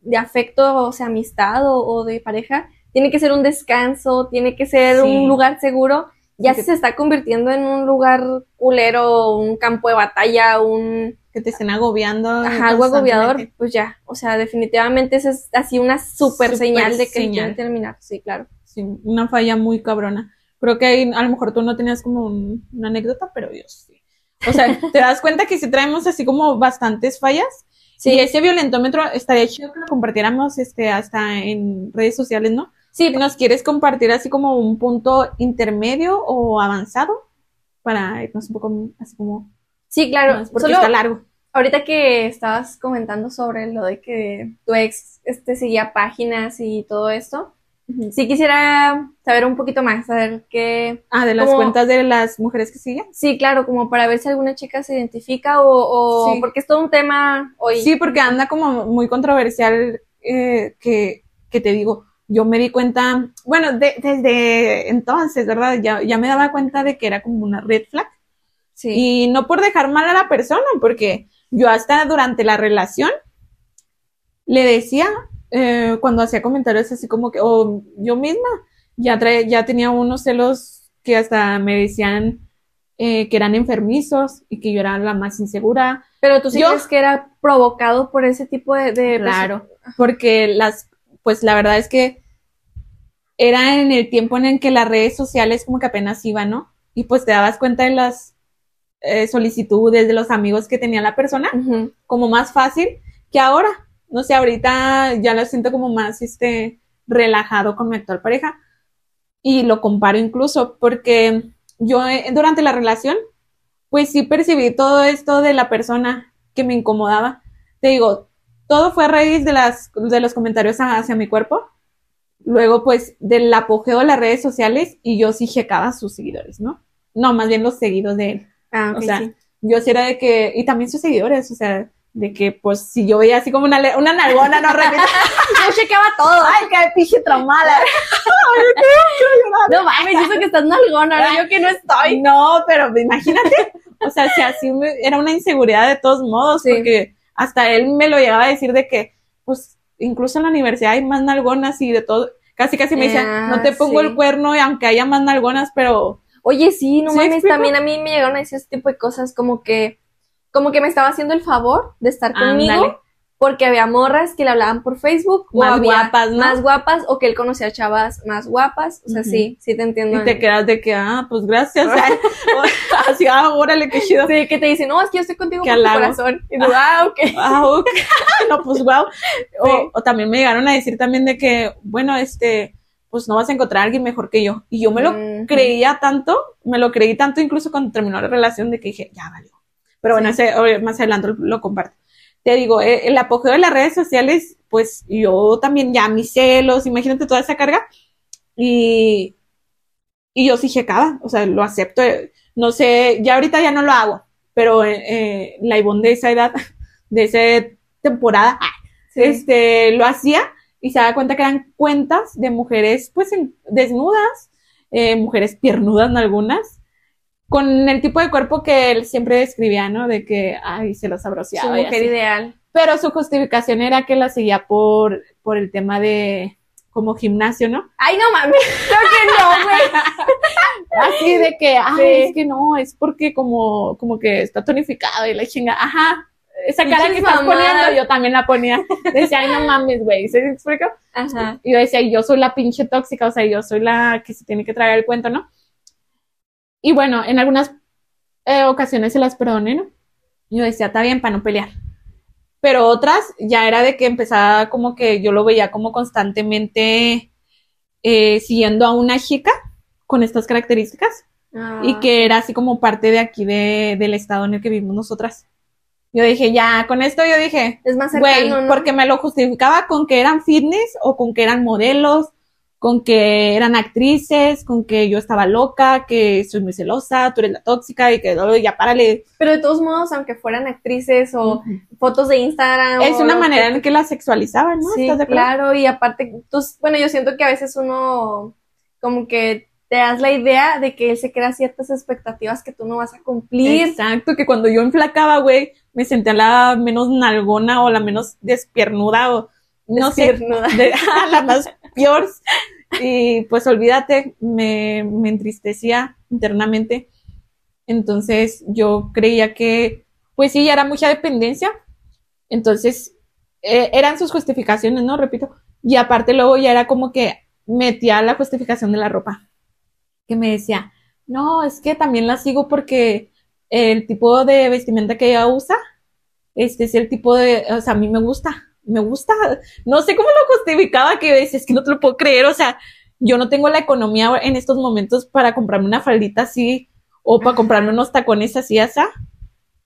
de afecto, o sea, amistad o, o de pareja, tiene que ser un descanso, tiene que ser Sí. un lugar seguro. Ya si se está convirtiendo en un lugar culero, un campo de batalla, un Que te estén agobiando. ajá, algo agobiador, pues ya. O sea, definitivamente esa es así una super Súper señal de que quieren terminar. Sí, claro. Sí, una falla muy cabrona. Creo que ahí a lo mejor tú no tenías como un- una anécdota, pero yo sí. O sea, te das cuenta que si traemos así como bastantes fallas. Sí. Y ese violentómetro estaría chido que lo compartiéramos este, hasta en redes sociales, ¿no? Sí, ¿Nos quieres compartir así como un punto intermedio o avanzado? Para irnos un poco así como sí, claro. más, porque Solo- está largo. Ahorita que estabas comentando sobre lo de que tu ex este, seguía páginas y todo esto, sí quisiera saber un poquito más, saber qué... Ah, de las Como- cuentas de las mujeres que siguen. Sí, claro, como para ver si alguna chica se identifica o, o- Sí. porque es todo un tema hoy. Sí, porque anda como muy controversial eh, que, que te digo, yo me di cuenta, bueno, de- desde entonces, ¿verdad? Ya, ya me daba cuenta de que era como una red flag. Sí. Y no por dejar mal a la persona, porque yo hasta durante la relación le decía, eh, cuando hacía comentarios así como que, o yo misma, ya, trae, ya tenía unos celos que hasta me decían eh, que eran enfermizos y que yo era la más insegura. Pero tú sí yo- crees que era provocado por ese tipo de... de Claro, porque las, pues la verdad es que era en el tiempo en el que las redes sociales como que apenas iban, ¿no? Y pues te dabas cuenta de las eh, solicitudes de los amigos que tenía la persona, como más fácil que ahora. No sé, ahorita ya lo siento como más, este, relajado con mi actual pareja. Y lo comparo incluso porque yo eh, durante la relación, pues sí percibí todo esto de la persona que me incomodaba. Te digo, todo fue a raíz de, las, de los comentarios hacia mi cuerpo. Luego, pues, del apogeo de las redes sociales y yo sí checaba a sus seguidores, ¿no? No, más bien los seguidos de él. Ah, ok, o sea, sí. yo sí era de que, y también sus seguidores, o sea, de que, pues, si yo veía así como una, una nalgona, no Yo chequeaba todo. ay, qué pinche traumada. No mames, eso que estás nalgona, ¿no? yo que no estoy. No, pero imagínate, o sea, si así me- era una inseguridad de todos modos, Sí. porque hasta él me lo llegaba a decir de que, pues, incluso en la universidad hay más nalgonas y de todo, casi casi me decía, Ah, no te pongo sí. el cuerno y aunque haya más nalgonas, pero Oye, sí, no ¿Sí mames, explico? también a mí me llegaron a decir ese tipo de cosas como que, como que me estaba haciendo el favor de estar conmigo Ándale. Porque había morras que le hablaban por Facebook o Más había guapas, ¿no? más guapas o que él conocía chavas más guapas, o sea, sí, sí te entiendo. y te quedas de que, ah, pues gracias, así, ah, órale, qué chido. Sí, que te dicen, no, es que yo estoy contigo por tu corazón. Y tú, ah, ok. Ah, ok. no, pues wow. O, Sí. o también me llegaron a decir también de que, bueno, este, pues no vas a encontrar a alguien mejor que yo. Y yo me lo creía tanto, me lo creí tanto incluso cuando terminó la relación de que dije, ya valió. Pero bueno, ese, o- más adelante lo, lo comparto. Te digo, eh, el apogeo de las redes sociales, pues yo también ya mis celos, imagínate toda esa carga. Y, y yo sí checaba, o sea, lo acepto. eh, No sé, ya ahorita ya no lo hago, pero eh, eh, la Ivonne de esa edad, de esa temporada, ah, Sí. este, lo hacía y se daba cuenta que eran cuentas de mujeres, pues, en- desnudas, eh, mujeres piernudas en algunas, con el tipo de cuerpo que él siempre describía, ¿no? De que, ay, se lo Su sabroseaba. y mujer ideal. Pero su justificación era que la seguía por, por el tema de, como gimnasio, ¿no? Ay, no mames. Creo que no, güey. Así de que, ay, Sí. es que no, es porque como, como que está tonificado y la chinga, ajá. Esa cara que estás poniendo, yo también la ponía. Decía, ay, no mames, güey, ¿se explica? Ajá. Y yo decía, yo soy la pinche tóxica, o sea, yo soy la que se tiene que tragar el cuento, ¿no? Y bueno, en algunas eh, ocasiones se las perdoné, ¿no? Yo decía, está bien para no pelear. Pero otras ya era de que empezaba como que yo lo veía como constantemente eh, siguiendo a una chica con estas características Ah. y que era así como parte de aquí de, del estado en el que vivimos nosotras. Yo dije, ya, con esto yo dije, es más cercano, ¿no? porque me lo justificaba con que eran fitness o con que eran modelos, con que eran actrices, con que yo estaba loca, que soy muy celosa, tú eres la tóxica y que oh, ya párale. Pero de todos modos, aunque fueran actrices o fotos de Instagram. Es una manera que- en que la sexualizaban, ¿no? Sí, ¿Estás de acuerdo? claro, y aparte, tú, bueno, yo siento que a veces uno como que te das la idea de que él se crea ciertas expectativas que tú no vas a cumplir. Exacto, que cuando yo enflacaba, güey, me sentía la menos nalgona o la menos despiernuda o no sé, Despiernuda. de- la más Y pues olvídate, me, me entristecía internamente. Entonces yo creía que, pues sí, ya era mucha dependencia. Entonces, eh, eran sus justificaciones, ¿no? Repito. Y aparte luego ya era como que metía la justificación de la ropa. Que me decía, no, es que también la sigo porque el tipo de vestimenta que ella usa, este es el tipo de, o sea, a mí me gusta, me gusta, no sé cómo lo justificaba que decía, es que no te lo puedo creer, o sea, yo no tengo la economía en estos momentos para comprarme una faldita así o para comprarme unos tacones así, así,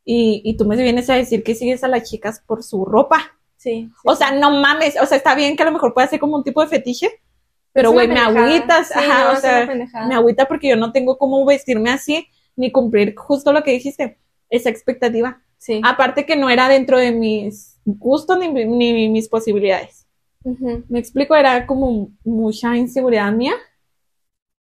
y, y tú me vienes a decir que sigues a las chicas por su ropa. Sí. sí, O sea, no mames, o sea, está bien que a lo mejor pueda ser como un tipo de fetiche, pero güey, me agüitas, Sí, ajá, no, o sea, me agüita porque yo no tengo cómo vestirme así ni cumplir justo lo que dijiste, esa expectativa. Sí. Aparte que no era dentro de mis gustos ni, ni mis posibilidades. Me explico, era como mucha inseguridad mía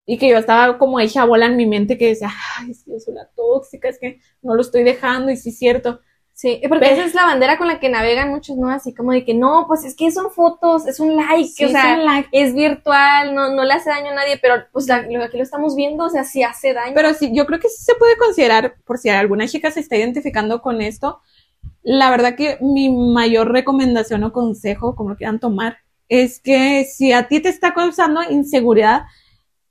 y que yo estaba como hecha bola en mi mente que decía, ay, es que yo soy la tóxica, es que no lo estoy dejando y sí es cierto. Sí, porque Pero- esa es la bandera con la que navegan muchos, ¿no? Así como de que no, pues es que son fotos, es un like, Sí, o sea, es un like. es virtual, no, no le hace daño a nadie, pero pues la- lo, aquí lo estamos viendo, o sea, sí hace daño. Pero sí, yo creo que sí se puede considerar, por si alguna chica se está identificando con esto, la verdad que mi mayor recomendación o consejo, como lo quieran tomar, es que si a ti te está causando inseguridad,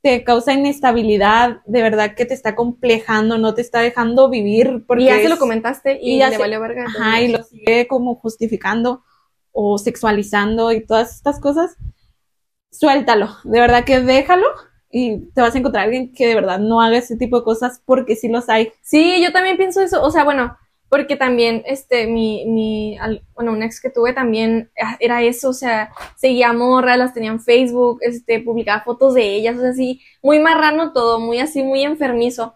te causa inestabilidad, de verdad que te está complejando, no te está dejando vivir, porque y ya se lo comentaste y, y ya le se- valió verga. Ajá, y lo sigue como justificando o sexualizando y todas estas cosas, suéltalo, de verdad que déjalo y te vas a encontrar alguien que de verdad no haga ese tipo de cosas porque sí los hay. Sí, yo también pienso eso, o sea, bueno, porque también, este, mi, mi, al- bueno, un ex que tuve también ah, era eso, o sea, seguía morras, las tenía en Facebook, este, publicaba fotos de ellas, o sea, así, muy marrano todo, muy así, muy enfermizo.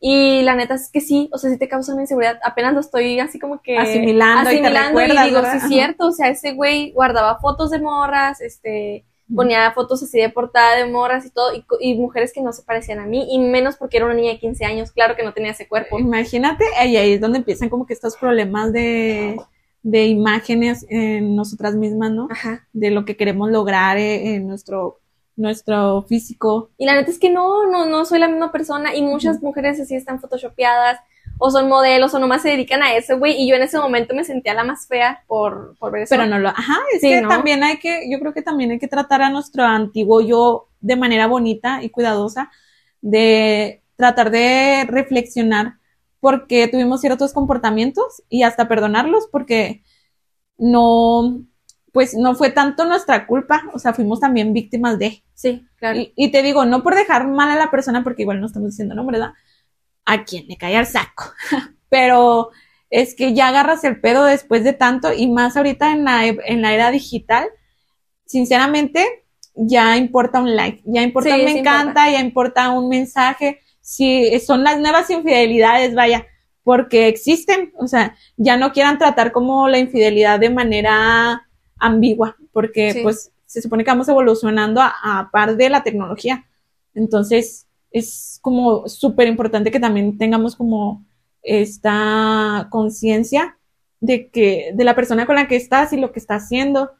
Y la neta es que sí, o sea, sí te causa una inseguridad, apenas lo estoy así como que Asimilando y te asimilando y, recuerdas, digo, ¿verdad? sí es cierto, o sea, ese güey guardaba fotos de morras, este, ponía fotos así de portada de morras y todo, y, mujeres que no se parecían a mí, y menos porque era una niña de 15 años, claro que no tenía ese cuerpo. Imagínate, y ahí es donde empiezan como que estos problemas de, de imágenes en nosotras mismas, ¿no? Ajá. De lo que queremos lograr eh, en nuestro, nuestro físico. Y la neta es que no, no, no soy la misma persona, y muchas mujeres así están photoshopeadas, o son modelos, o nomás se dedican a eso, güey, y yo en ese momento me sentía la más fea por, por ver eso. Pero no lo, ajá, es Sí, que ¿no? también hay que, yo creo que también hay que tratar a nuestro antiguo yo de manera bonita y cuidadosa, de tratar de reflexionar porque tuvimos ciertos comportamientos y hasta perdonarlos porque no, pues no fue tanto nuestra culpa, o sea, fuimos también víctimas de. Sí, claro. Y, y te digo, no por dejar mal a la persona, porque igual no estamos diciendo nombre, ¿verdad? A quien le cae al saco. Pero es que ya agarras el pedo después de tanto y más ahorita en la, en la era digital, sinceramente, ya importa un like, ya importa Sí, un me encanta, importa. ya importa un mensaje, si son las nuevas infidelidades, vaya, porque existen, o sea, ya no quieran tratar como la infidelidad de manera ambigua, porque Sí. pues se supone que vamos evolucionando a, a par de la tecnología. Entonces, es como súper importante que también tengamos como esta conciencia de que, de la persona con la que estás y lo que está haciendo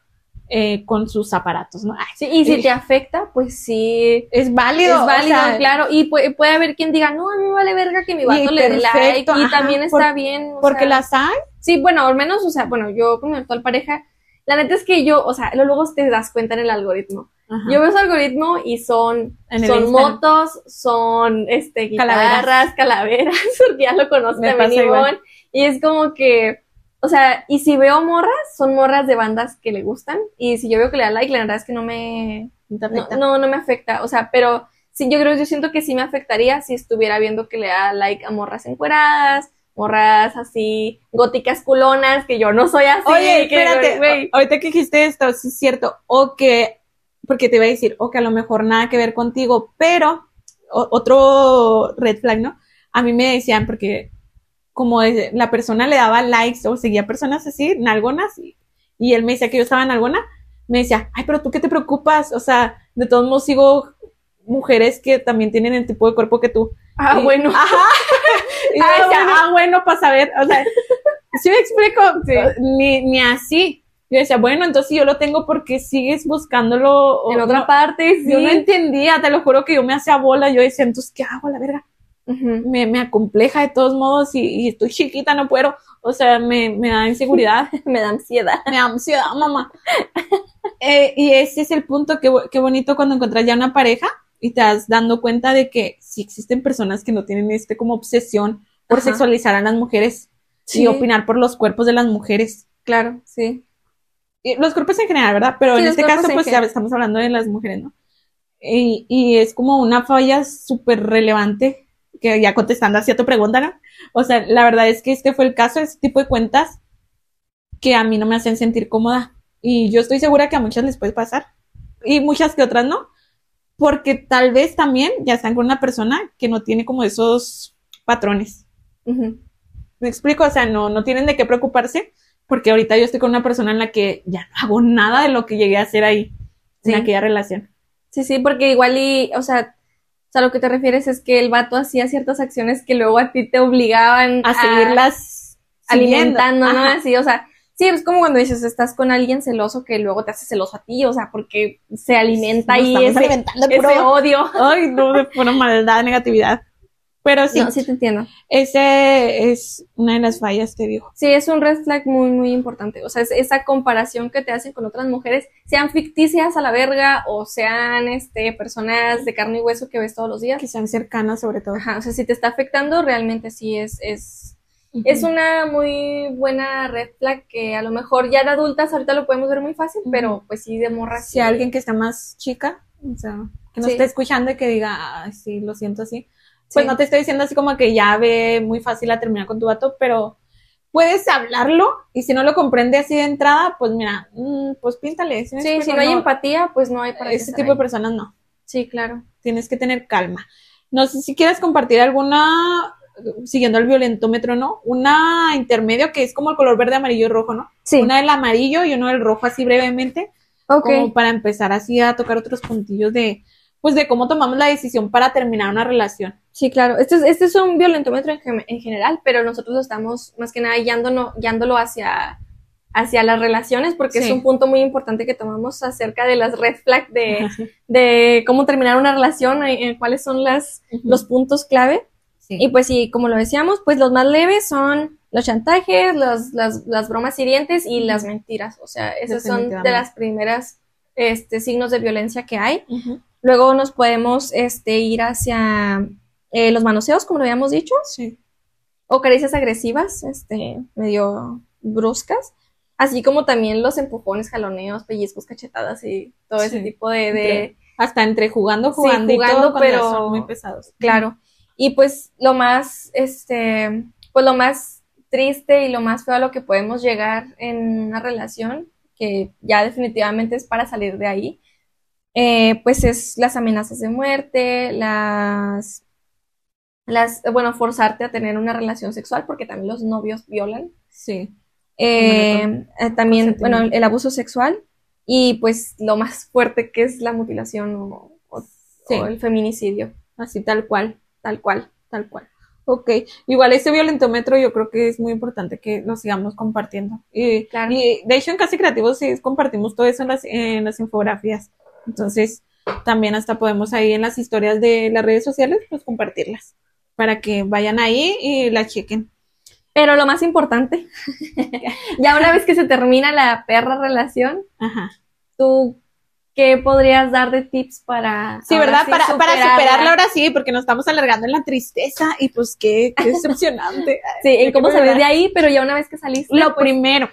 eh, con sus aparatos, ¿no? Ay, Sí, y si eh, te afecta, pues sí, es válido. es o válido, sea, claro, y puede, puede haber quien diga, no, a mí me vale verga que mi vato le dé like, y ajá, también por- está bien, Porque sea, las hay. Sí, bueno, al menos, o sea, bueno, yo con mi actual pareja, la neta es que yo, o sea, luego te das cuenta en el algoritmo. Ajá. Yo veo su algoritmo y son, son motos, son este Calaveras. guitarras, calaveras, porque ya lo conoce Me también. Ivonne, y es como que, o sea, y si veo morras, son morras de bandas que le gustan, y si yo veo que le da like, la verdad es que no me, no, no me afecta, o sea, pero sí, yo creo, yo siento que sí me afectaría si estuviera viendo que le da like a morras encueradas, morras así, góticas culonas, que yo no soy así. Oye, que, espérate, güey, a- ahorita que dijiste esto, sí es cierto, o que, porque te iba a decir, o que a lo mejor nada que ver contigo, pero o- otro red flag, ¿no? A mí me decían, porque como la persona le daba likes o seguía personas así, nalgonas, y, y él me decía que yo estaba nalgona, me decía, ay, pero tú qué te preocupas, o sea, de todos modos sigo mujeres que también tienen el tipo de cuerpo que tú. Ah, Y- bueno. Ajá. Ah, decía, bueno. ah, bueno, para saber, o sea, ¿sí me explico? Ni, ni así. Yo decía, bueno, entonces si yo lo tengo porque sigues buscándolo. o En otra no? parte, sí. Yo no entendía, te lo juro que yo me hacía bola, yo decía, entonces, ¿qué hago, la verga? Me, me acompleja de todos modos y, y estoy chiquita, no puedo, o sea, me, me da inseguridad, Me da ansiedad. me da ansiedad, mamá. Eh, y ese es el punto, qué, qué bonito cuando encuentras ya una pareja y te das dando cuenta de que sí existen personas que no tienen este como obsesión por Ajá. sexualizar a las mujeres Sí. y opinar por los cuerpos de las mujeres. Claro, sí. Y los cuerpos en general, ¿verdad? Pero Sí, en este caso, en pues ya estamos hablando de las mujeres, ¿no? Y, y es como una falla súper relevante, que ya contestando hacia tu pregunta, ¿no? O sea, la verdad es que este fue el caso, ese tipo de cuentas que a mí no me hacen sentir cómoda. Y yo estoy segura que a muchas les puede pasar. Y muchas que otras no. Porque tal vez también ya están con una persona que no tiene como esos patrones. ¿Me explico? O sea, no, no tienen de qué preocuparse, porque ahorita yo estoy con una persona en la que ya no hago nada de lo que llegué a hacer ahí, Sí. en aquella relación. Sí, sí, porque igual y, o sea, o sea, lo que te refieres es que el vato hacía ciertas acciones que luego a ti te obligaban A seguirlas siguiendo. alimentando, ¿no? Así, o sea, sí, es como cuando dices, estás con alguien celoso que luego te hace celoso a ti, o sea, porque se alimenta Nos ahí estamos ese, alimentando de ese puro- odio. Ay, no, de pura maldad, negatividad. Pero sí, No, sí te entiendo. ese es una de las fallas, te digo. Sí, es un red flag muy, muy importante. O sea, es esa comparación que te hacen con otras mujeres, sean ficticias a la verga o sean este personas de carne y hueso que ves todos los días. Que sean cercanas, sobre todo. Ajá, o sea, si te está afectando, realmente sí es, es, es una muy buena red flag que a lo mejor ya de adultas ahorita lo podemos ver muy fácil, pero pues sí de morras. Si sí. alguien que está más chica, o sea, que no Sí. esté escuchando y que diga, sí, lo siento así. Pues Sí. no te estoy diciendo así como que ya ve muy fácil a terminar con tu vato, pero puedes hablarlo y si no lo comprende así de entrada, pues mira, mm, pues píntale. ¿sí me Sí, si no hay empatía, pues no hay para estar tipo de personas no. Sí, claro. Tienes que tener calma. No sé si quieres compartir alguna, siguiendo el violentómetro, ¿no? Una intermedio que es como el color verde, amarillo y rojo, ¿no? Sí. Una del amarillo y uno del rojo así brevemente, Ok. como para empezar así a tocar otros puntillos de, pues de cómo tomamos la decisión para terminar una relación. Sí, claro. Este es, este es un violentómetro en, en general, pero nosotros lo estamos más que nada guiándonos, guiándolo hacia, hacia las relaciones, porque Sí. es un punto muy importante que tomamos acerca de las red flag de, de cómo terminar una relación, eh, cuáles son las, los puntos clave. Sí. Y pues sí, como lo decíamos, pues los más leves son los chantajes, los, las, las bromas hirientes y las mentiras. O sea, esos son de las primeras este, signos de violencia que hay. Luego nos podemos este, ir hacia eh, los manoseos, como lo habíamos dicho, Sí. o caricias agresivas, este, medio bruscas, así como también los empujones, jaloneos, pellizcos, cachetadas y todo ese tipo de, de- Entre- Hasta entre jugando, Sí, jugando y jugando, todo, pero- son muy pesados. claro. Y pues lo más, este, pues lo más triste y lo más feo a lo que podemos llegar en una relación, que ya definitivamente es para salir de ahí, eh, pues es las amenazas de muerte, las, las, bueno, forzarte a tener una relación sexual, porque también los novios violan. Sí. Eh, eh, también, bueno, el abuso sexual y pues lo más fuerte que es la mutilación o, o- Sí. o el feminicidio, Así tal cual. Tal cual. Tal cual. Ok, igual ese violentómetro yo creo que es muy importante que lo sigamos compartiendo. Y, Claro. y de hecho en Casi Creativos sí compartimos todo eso en las, en las infografías. Entonces también hasta podemos ahí en las historias de las redes sociales pues compartirlas para que vayan ahí y la chequen. Pero lo más importante, ya una vez que se termina la perra relación, Ajá. ¿tú qué podrías dar de tips para... Sí, ¿verdad? sí para, para superarla? superarla ahora sí, porque nos estamos alargando en la tristeza y pues qué, qué decepcionante. Sí, en cómo ¿De qué salir de ahí, pero ya una vez que saliste, Lo pues, primero,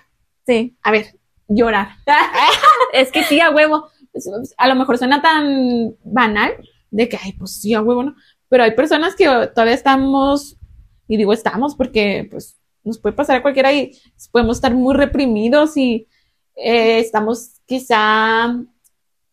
sí. a ver, llorar. es que sí, a huevo. Pues, A lo mejor suena tan banal de que, ay, pues sí, a huevo, ¿no? Pero hay personas que todavía estamos, y digo estamos porque, pues, nos puede pasar a cualquiera y podemos estar muy reprimidos y eh, estamos quizá,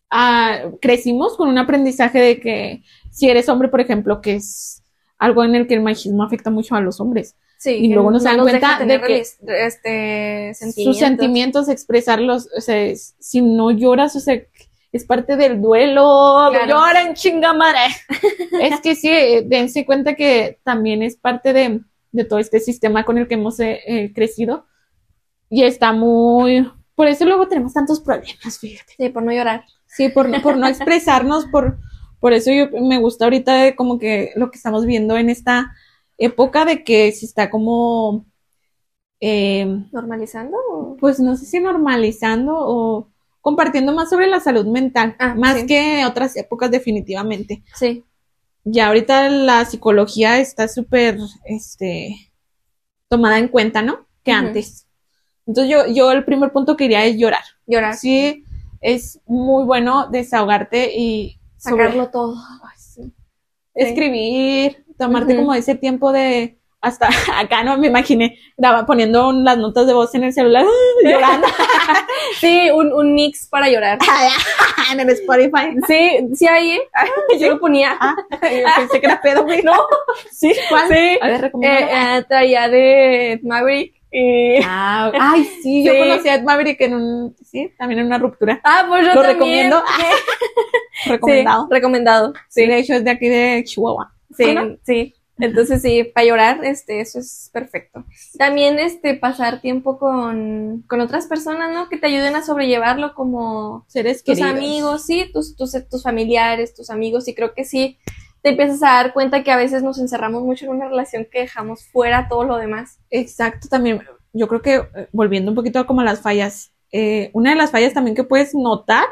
ah, crecimos con un aprendizaje de que si eres hombre, por ejemplo, que es algo en el que el machismo afecta mucho a los hombres Sí, Y luego nos no dan cuenta de que este, sentimientos. sus sentimientos, expresarlos, o sea, si no lloras, o sea, es parte del duelo, Claro. lloren chinga madre. es que sí, eh, dense cuenta que también es parte de, de todo este sistema con el que hemos eh, eh, crecido y está muy, por eso luego tenemos tantos problemas, fíjate. Sí, por no llorar. Sí, por, por no expresarnos, por, por eso yo me gusta ahorita como que lo que estamos viendo en esta época de que se está como, eh, ¿Normalizando? o? pues no sé si normalizando o compartiendo más sobre la salud mental, Ah, más sí. que otras épocas definitivamente. Sí. Ya ahorita la psicología está súper, este, tomada en cuenta, ¿no? Que antes. Entonces yo, yo el primer punto que diría es llorar. Llorar. Sí, es muy bueno desahogarte y sobre- Sacarlo todo. Ay, sí. escribir, tomarte como ese tiempo de hasta acá no me imaginé graba, poniendo las notas de voz en el celular llorando Sí, un, un mix para llorar. en el Spotify. Sí, sí hay, ¿eh? Yo lo ponía. Ah, yo pensé que era pedo, güey. No, Sí, ¿cuál? Sí. A ver, Eh, eh, traía de Maverick y... Ah, ay, sí, yo Sí. conocí a Ed Maverick en un, sí, también en una ruptura. Ah, pues yo Lo también. recomiendo. Sí, Recomendado. recomendado. Sí, de hecho es de aquí de Chihuahua. Sí, ¿Sí, no? sí. Entonces sí, para llorar, este, eso es perfecto. También, este, pasar tiempo con, con otras personas, ¿no? Que te ayuden a sobrellevarlo como Seres tus queridos. amigos, sí, tus, tus, tus familiares, tus amigos, y creo que sí, te empiezas a dar cuenta que a veces nos encerramos mucho en una relación que dejamos fuera todo lo demás. Exacto, también, yo creo que eh, volviendo un poquito como a las fallas, eh, una de las fallas también que puedes notar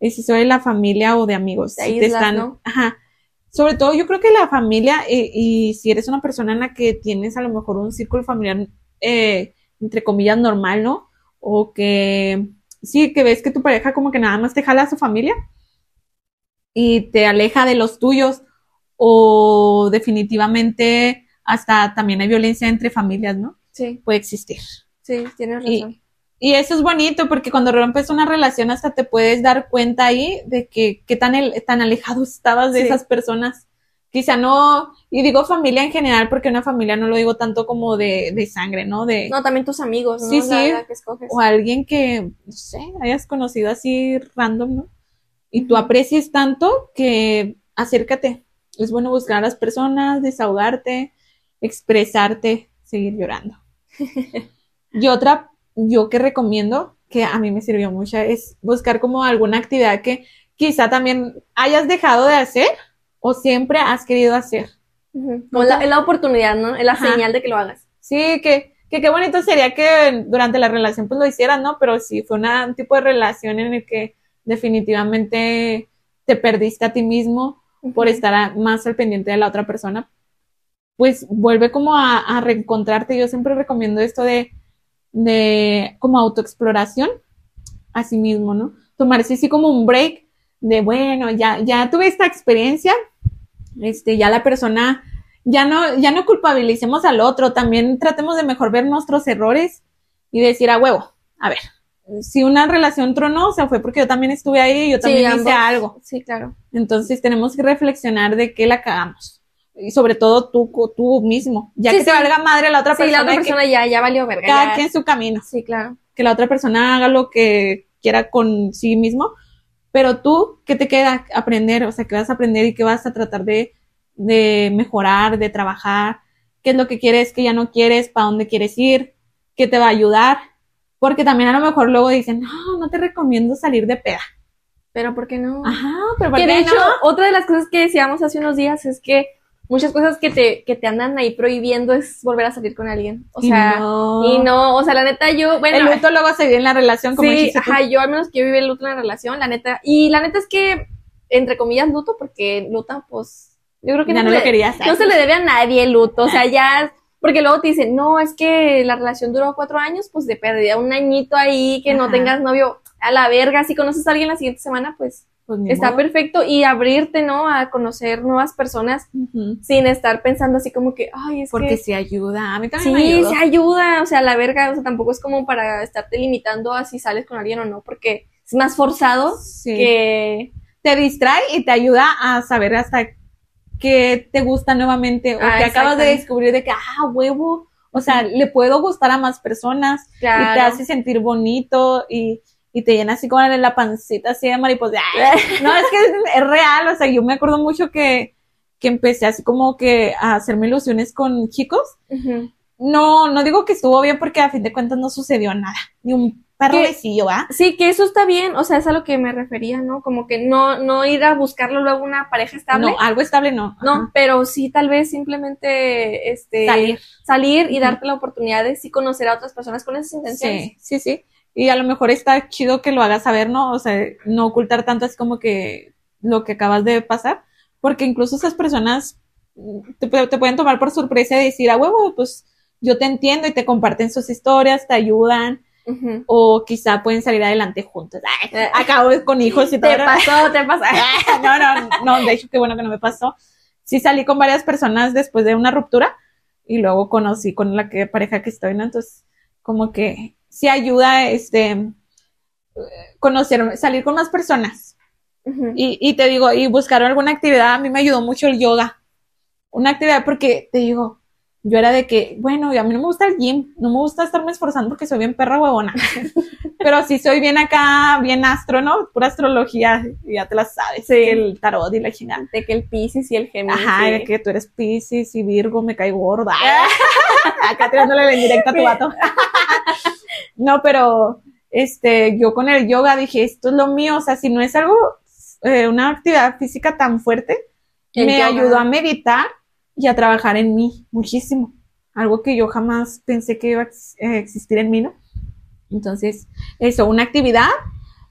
es si soy de la familia o de amigos. Te si te están, ¿no? ajá. Sobre todo, yo creo que la familia, eh, y si eres una persona en la que tienes a lo mejor un círculo familiar, eh, entre comillas, normal, ¿no? O que sí, que ves que tu pareja como que nada más te jala a su familia, y te aleja de los tuyos o definitivamente hasta también hay violencia entre familias, ¿no? Sí, Puede existir. sí, tienes razón. Y eso es bonito porque cuando rompes una relación hasta te puedes dar cuenta ahí de que qué tan, el- tan alejado estabas de Sí. esas personas. Quizá no, y digo familia en general porque una familia no lo digo tanto como de, de sangre, ¿no? De, No, también tus amigos, ¿no? Sí, La- sí. la que escoges. o alguien que, no sé, hayas conocido así random, ¿no? Y tú aprecies tanto que acércate. Es bueno buscar a las personas, desahogarte, expresarte, seguir llorando. y otra, yo que recomiendo, que a mí me sirvió mucho, es buscar como alguna actividad que quizá también hayas dejado de hacer o siempre has querido hacer. Como la, es la oportunidad, ¿no? Es la Ajá. señal de que lo hagas. Sí, que, que qué bonito sería que durante la relación pues lo hicieras, ¿no? Pero si fue una- un tipo de relación en el que definitivamente te perdiste a ti mismo por estar a- más al pendiente de la otra persona, pues vuelve como a, a reencontrarte. Yo siempre recomiendo esto de, de como autoexploración a sí mismo, ¿no? Tomarse así como un break de, bueno, ya, ya tuve esta experiencia, este, ya la persona, ya no, ya no culpabilicemos al otro, también tratemos de mejor ver nuestros errores y decir a huevo, a ver, si una relación tronó, o sea, fue porque yo también estuve ahí y yo Sí, también hice ambos. algo. Sí, claro. Entonces tenemos que reflexionar de qué la cagamos. Y sobre todo tú, tú mismo. Ya Sí, que te sí. valga madre la otra Sí, persona, la otra persona ya, ya valió verga. cada ya. quien su camino. Sí, claro. Que la otra persona haga lo que quiera con sí mismo. Pero tú, ¿qué te queda aprender? O sea, ¿qué vas a aprender y qué vas a tratar de, de mejorar, de trabajar? ¿Qué es lo que quieres, qué ya no quieres? ¿Para dónde quieres ir? ¿Qué te va a ayudar? Porque también a lo mejor luego dicen, no, no te recomiendo salir de peda. Pero ¿por qué no? Ajá, pero ¿por Que de qué hecho, no? otra de las cosas que decíamos hace unos días es que muchas cosas que te, que te andan ahí prohibiendo es volver a salir con alguien. O Y sea, no. y no, o sea, la neta yo, bueno, el luto luego se vive en la relación, como sí, dijiste tú. ajá, yo al menos que yo viví el luto en la relación, la neta, y la neta es que, entre comillas, luto, porque luta, pues, yo creo que Ya no lo le- querías. no se le debe a nadie el luto, o sea, ya, porque luego te dicen, no, es que la relación duró cuatro años, pues de pérdida, un añito ahí, que no Ajá. tengas novio, a la verga, si conoces a alguien la siguiente semana, pues Pues está modo. perfecto, y abrirte, ¿no? A conocer nuevas personas sin estar pensando así como que, ay, es Porque que... sí ayuda. A mí también me Sí, ayudó. sí ayuda, o sea, la verga, o sea, tampoco es como para estarte limitando a si sales con alguien o no, porque es más forzado Sí. que... Te distrae y te ayuda a saber hasta qué te gusta nuevamente o Ah, que acabas de descubrir de que, ah, huevo, o sea, le puedo gustar a más personas y te hace sentir bonito y, y te llena así como la pancita así de mariposa. No, es que es, es real, o sea, yo me acuerdo mucho que, que empecé así como que a hacerme ilusiones con chicos. No, no digo que estuvo bien porque a fin de cuentas no sucedió nada, ni un Sí, que eso está bien, o sea, es a lo que me refería, ¿no? Como que no, no ir a buscarlo luego una pareja estable. No, algo estable no. No, Ajá. pero sí tal vez simplemente este Salir. salir y darte la oportunidad de sí conocer a otras personas con esas intenciones. Sí, sí, sí. Y a lo mejor está chido que lo hagas saber, ¿no? O sea, no ocultar tanto así como que lo que acabas de pasar, porque incluso esas personas mm, te, te pueden tomar por sorpresa y decir, a huevo, pues yo te entiendo y te comparten sus historias, te ayudan, Ujú. o quizá pueden salir adelante juntos. Ay, acabo con hijos y todo. Te pasó, te pasó. no, no, no, de hecho, qué bueno que no me pasó. Sí salí con varias personas después de una ruptura y luego conocí con la que, pareja que estoy, ¿no? Entonces, como que sí ayuda, este, eh, conocer, salir con más personas. Y, y te digo, y buscar alguna actividad, a mí me ayudó mucho el yoga. Una actividad porque, te digo, yo era de que, bueno, a mí no me gusta el gym, no me gusta estarme esforzando porque soy bien perra huevona. Pero sí soy bien acá, bien astro, ¿no? Pura astrología, ya te la sabes. Sí. El tarot y la chingada. De que el Pisces y el Géminis. Ajá, sí. de que tú eres Pisces y Virgo, me cae gorda. Acá tirándole la indirecta a tu vato. No, pero este, yo con el yoga dije, esto es lo mío, o sea, si no es algo, eh, una actividad física tan fuerte, El me yoga. ayudó a meditar y a trabajar en mí muchísimo. Algo que yo jamás pensé que iba a eh, existir en mí, ¿no? Entonces, eso, una actividad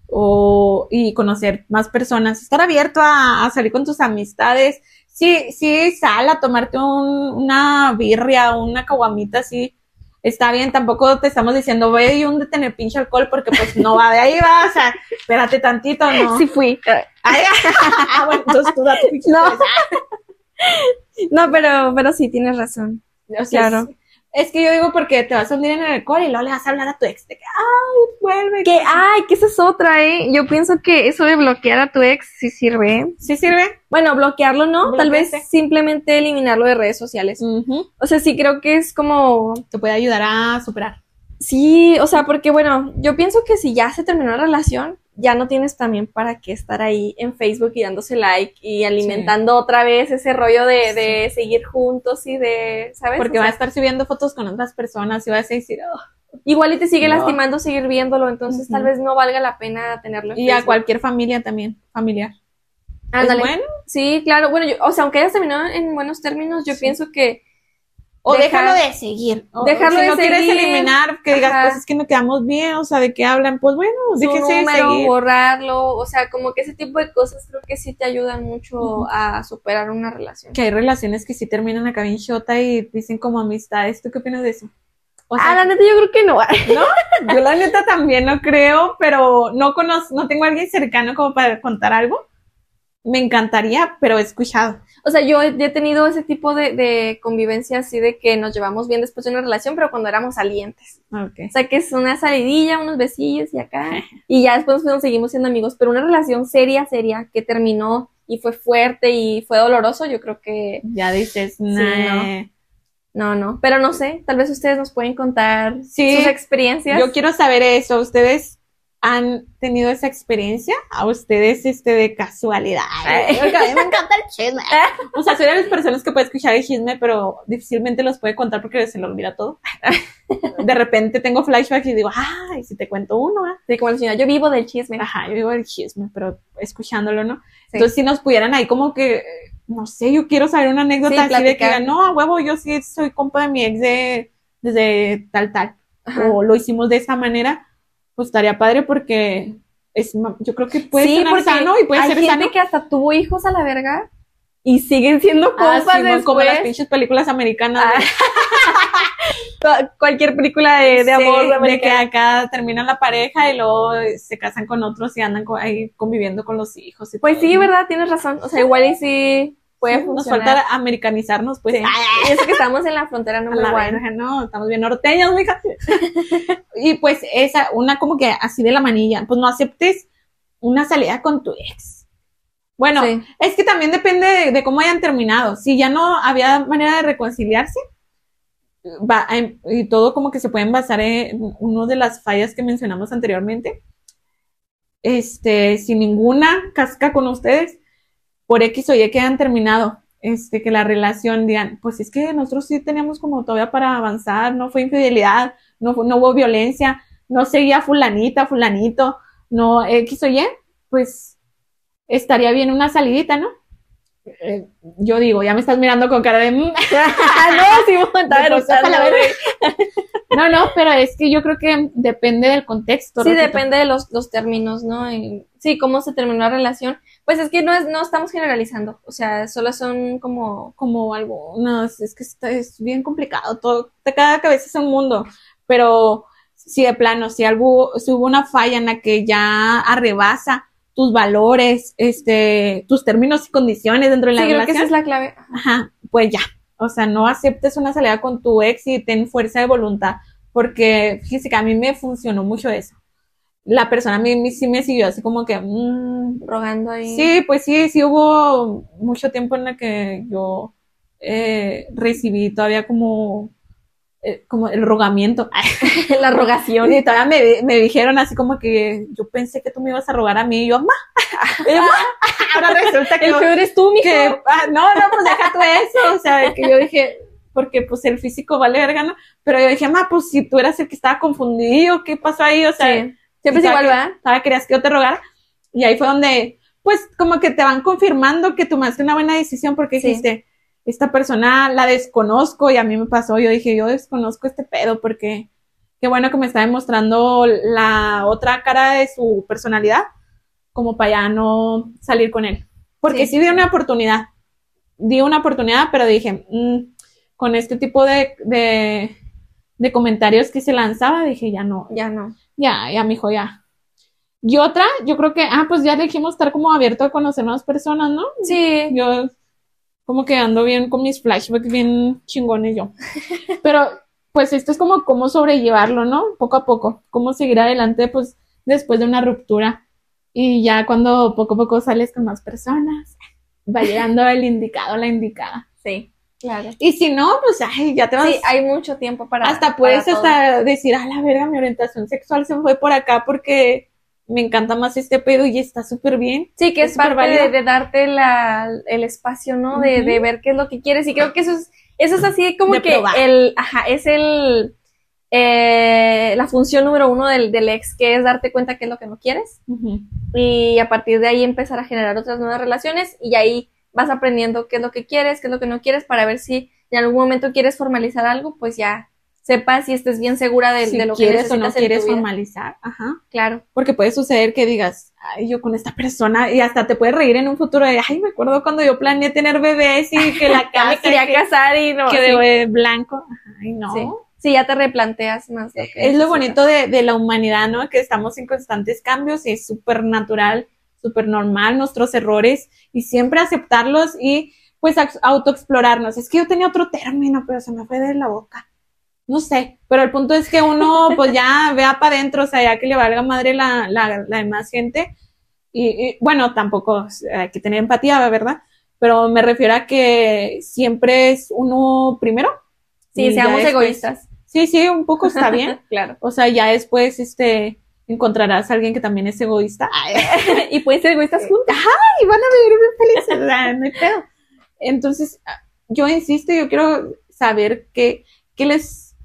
o, y conocer más personas, estar abierto a, a salir con tus amistades. Sí, sí, sal a tomarte un- una birria una caguamita así está bien, tampoco te estamos diciendo, ve y un de tener pinche alcohol, porque pues no va de ahí, va, o sea, espérate tantito, ¿no? Sí fui. Ay, ah, bueno, entonces tú date pinche No. No, pero, pero sí, tienes razón. O sea, Claro. Es, es que yo digo porque te vas a hundir en el alcohol y luego le vas a hablar a tu ex de que, ay, vuelve. Que, ay, que esa es otra, ¿eh? Yo pienso que eso de bloquear a tu ex sí sirve. ¿Sí sirve? Bueno, bloquearlo no, tal vez simplemente eliminarlo de redes sociales. O sea, sí creo que es como, Te puede ayudar a superar. sí, o sea, porque bueno, yo pienso que si ya se terminó la relación, ya no tienes también para qué estar ahí en Facebook y dándose like y alimentando otra vez ese rollo de, de seguir juntos y de, ¿sabes? Porque O va a estar subiendo fotos con otras personas y vas a decir, "Oh". igual y te sigue No. lastimando seguir viéndolo, entonces tal vez no valga la pena tenerlo en y a cualquier familia también, familiar. Ándale. ¿Es bueno? Sí, claro. Bueno, yo- o sea, aunque hayas terminado en buenos términos, yo Sí. pienso que O Dejar- déjalo de seguir. O Dejarlo si de no quieres eliminar, que digas, pues es que no quedamos bien, o sea, ¿de qué hablan? Pues bueno, su déjense de seguir. borrarlo, o sea, como que ese tipo de cosas creo que sí te ayudan mucho a superar una relación. Que hay relaciones que sí terminan acá bien shota y dicen como amistades. ¿Tú qué opinas de eso? O ah, la neta yo creo que no. yo la neta también no creo, pero no conozco, no tengo a alguien cercano como para contar algo. Me encantaría, pero he escuchado. O sea, yo he tenido ese tipo de, de convivencia así de que nos llevamos bien después de una relación, pero cuando éramos salientes. Ok. O sea, que es una salidilla, unos besillos y acá. Y ya después nos seguimos siendo amigos. Pero una relación seria, seria, que terminó y fue fuerte y fue doloroso, yo creo que Ya dices, nah. no, no. Pero no sé, tal vez ustedes nos pueden contar Sí, sus experiencias. Yo quiero saber eso. ¿Ustedes han tenido esa experiencia? ¿A ustedes este de casualidad? Ay. Porque a mí me encanta el chisme. O sea, soy de las personas que puede escuchar el chisme, pero difícilmente los puede contar porque se le olvida todo. De repente tengo flashbacks y digo, ay, si te cuento uno, ¿eh? Sí, como la señora, yo vivo del chisme. Ajá, yo digo el chisme, pero escuchándolo, ¿no? Sí. Entonces, si nos pudieran ahí como que, no sé, yo quiero saber una anécdota Sí, así de que digan, no, a huevo, yo sí soy compa de mi ex de, desde tal, tal. Ajá. O lo hicimos de esa manera, pues estaría padre porque es, yo creo que puede sí, ser sano y puede hay ser gente sano. que hasta tuvo hijos a la verga y siguen siendo Ah, compas Simón, después. como las pinches películas americanas. Ah, de- Cu- Cualquier película de, de Sí, amor de que acá terminan la pareja y luego se casan con otros y andan ahí conviviendo con los hijos. y Pues todo, sí, ¿no? ¿verdad? Tienes razón. O sea, igual y sí puede Nos falta americanizarnos, pues. Sí. Eso que estamos en la frontera la verga, no, estamos bien norteños, mija. y pues esa, una como que así de la manilla, pues no aceptes una salida con tu ex. Bueno, Sí. es que también depende de, de cómo hayan terminado. Si ya no había manera de reconciliarse, va, em, y todo como que se pueden basar en una de las fallas que mencionamos anteriormente. Este, sin ninguna casca con ustedes, por X o Y que hayan terminado, este, que la relación digan, pues es que nosotros sí teníamos como todavía para avanzar, no fue infidelidad, no, no hubo violencia, no seguía fulanita, fulanito, no X o Y, pues estaría bien una salidita, ¿no? Eh, yo digo, ya me estás mirando con cara de... "Mm". no, sí. No, no, pero es que yo creo que depende del contexto. Sí, repito. depende de los, los términos, ¿no? Y, sí, cómo se terminó la relación. Pues es que no, es, no estamos generalizando. O sea, solo son como. como algunos, es que está, es bien complicado, todo, cada cabeza es un mundo, pero si de plano, si algo, si hubo una falla en la que ya arrebasa tus valores, este, tus términos y condiciones dentro de la Sí, creo que esa relación, es la clave. ajá, pues ya, o sea, no aceptes una salida con tu ex y ten fuerza de voluntad, porque fíjese que a mí me funcionó mucho eso. La persona a mí, sí me siguió así como que, mm, Rogando ahí. Sí, pues sí, sí hubo mucho tiempo en el que yo eh, recibí todavía como, eh, como el rogamiento. la rogación. Y todavía me, me dijeron así como que yo pensé que tú me ibas a rogar a mí y yo, mamá, ahora resulta que, El peor es tú, mijo. que ah, no, no, pues deja tú eso, o sea, que yo dije, porque pues el físico vale verga, ¿no? Pero yo dije, ma, pues si tú eras el que estaba confundido, ¿qué pasó ahí? O sea, Sí. Siempre es ¿Sabe igual, que- ¿verdad? ¿sabe? querías que yo te rogara. Y ahí fue donde, pues, como que te van confirmando que tomaste una buena decisión porque Sí. dijiste, esta persona la desconozco y a mí me pasó. Yo dije, yo desconozco este pedo porque qué bueno que me está demostrando la otra cara de su personalidad como para ya no salir con él. Porque Sí. sí, di una oportunidad. Di una oportunidad, pero dije, "Mm, con este tipo de, de, de comentarios que se lanzaba, dije, ya no, Ya no. Ya, ya, mijo, ya. Y otra, yo creo que, ah, pues ya dijimos estar como abierto a conocer nuevas personas, ¿no? Sí, Yo como que ando bien con mis flashbacks bien chingones yo. Pero pues esto es como cómo sobrellevarlo, ¿no? Poco a poco, cómo seguir adelante pues después de una ruptura. Y ya cuando poco a poco sales con más personas, va llegando el indicado, la indicada. sí, claro. Y si no, pues ay, ya te vas Sí, hay mucho tiempo para. hasta puedes para todo. hasta decir, a la verga, mi orientación sexual se fue por acá porque me encanta más este pedo y está súper bien. Sí, que es es parte de, darte la, el espacio, ¿no? De, de ver qué es lo que quieres. Y creo que eso es, eso es así como De que probar. el, ajá, es el, eh, la función número uno del, del ex, que es darte cuenta qué es lo que no quieres. Y a partir de ahí empezar a generar otras nuevas relaciones y ahí vas aprendiendo qué es lo que quieres, qué es lo que no quieres para ver si en algún momento quieres formalizar algo, pues ya sepas y estés bien segura de, si de lo que quieres o no quieres formalizar, ajá. Claro. Porque puede suceder que digas, ay, yo con esta persona, y hasta te puedes reír en un futuro de, ay, me acuerdo cuando yo planeé tener bebés y que la casa me quería que, casar y no. que sí. de blanco. Ay, no. Sí. Sí, ya te replanteas más. lo que Es lo bonito de, de la humanidad, ¿no? Que estamos en constantes cambios y es súper natural, súper normal nuestros errores y siempre aceptarlos y pues ex- autoexplorarnos. Es que yo tenía otro término, pero se me fue de la boca. No sé, pero el punto es que uno pues ya vea para adentro, o sea, ya que le valga madre la, la, la demás gente. Y, y, bueno, tampoco hay que tener empatía, ¿verdad? Pero me refiero a que siempre es uno primero. Sí, seamos después- egoístas. Sí, sí, un poco está bien. Claro. O sea, ya después, este, encontrarás a alguien que también es egoísta. Ay, y pueden ser egoístas juntos. y van a vivir muy felices, o sea, no hay pedo. Entonces, yo insisto, yo quiero saber qué, qué les,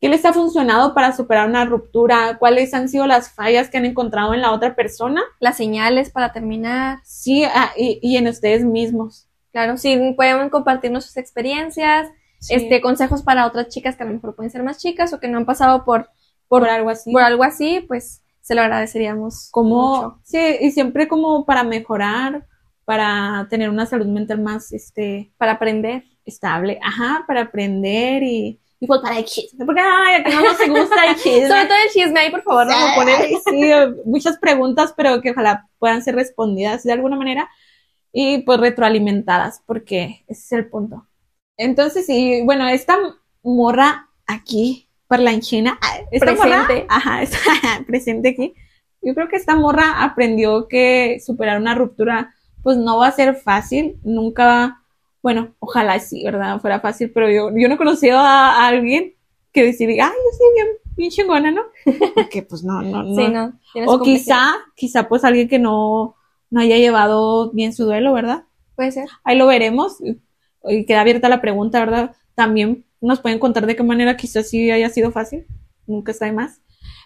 qué les ha funcionado para superar una ruptura, cuáles han sido las fallas que han encontrado en la otra persona, Las señales para terminar. sí, ah, y, y en ustedes mismos. Claro, sí, pueden compartirnos sus experiencias, Sí, este, consejos para otras chicas que a lo mejor pueden ser más chicas o que no han pasado por, por algo así. por algo así, pues se lo agradeceríamos. como, mucho. sí, y siempre como para mejorar, para tener una salud mental más, este, Para aprender. estable, ajá, para aprender y, y pues para el chisme, porque ay, a que no nos gusta el chisme. Sobre todo el chisme ahí, por favor, no lo ponen. Sí, muchas preguntas, pero que ojalá puedan ser respondidas de alguna manera y pues retroalimentadas, porque ese es el punto. Entonces, sí, bueno, esta morra aquí, parlanchina, ah, esta morra, Presente. ajá, está presente aquí. Yo creo que esta morra aprendió que superar una ruptura, pues no va a ser fácil, nunca bueno, ojalá sí, ¿verdad? Fuera fácil, pero yo, yo no he conocido a, a alguien que decida, ay, yo soy bien, bien chingona, ¿no? Porque pues no, no, no. Sí, no. O quizá, quizá pues alguien que no, no haya llevado bien su duelo, ¿verdad? Puede ser. Ahí lo veremos. Y queda abierta la pregunta, ¿verdad? También nos pueden contar de qué manera quizás sí haya sido fácil. Nunca está de más.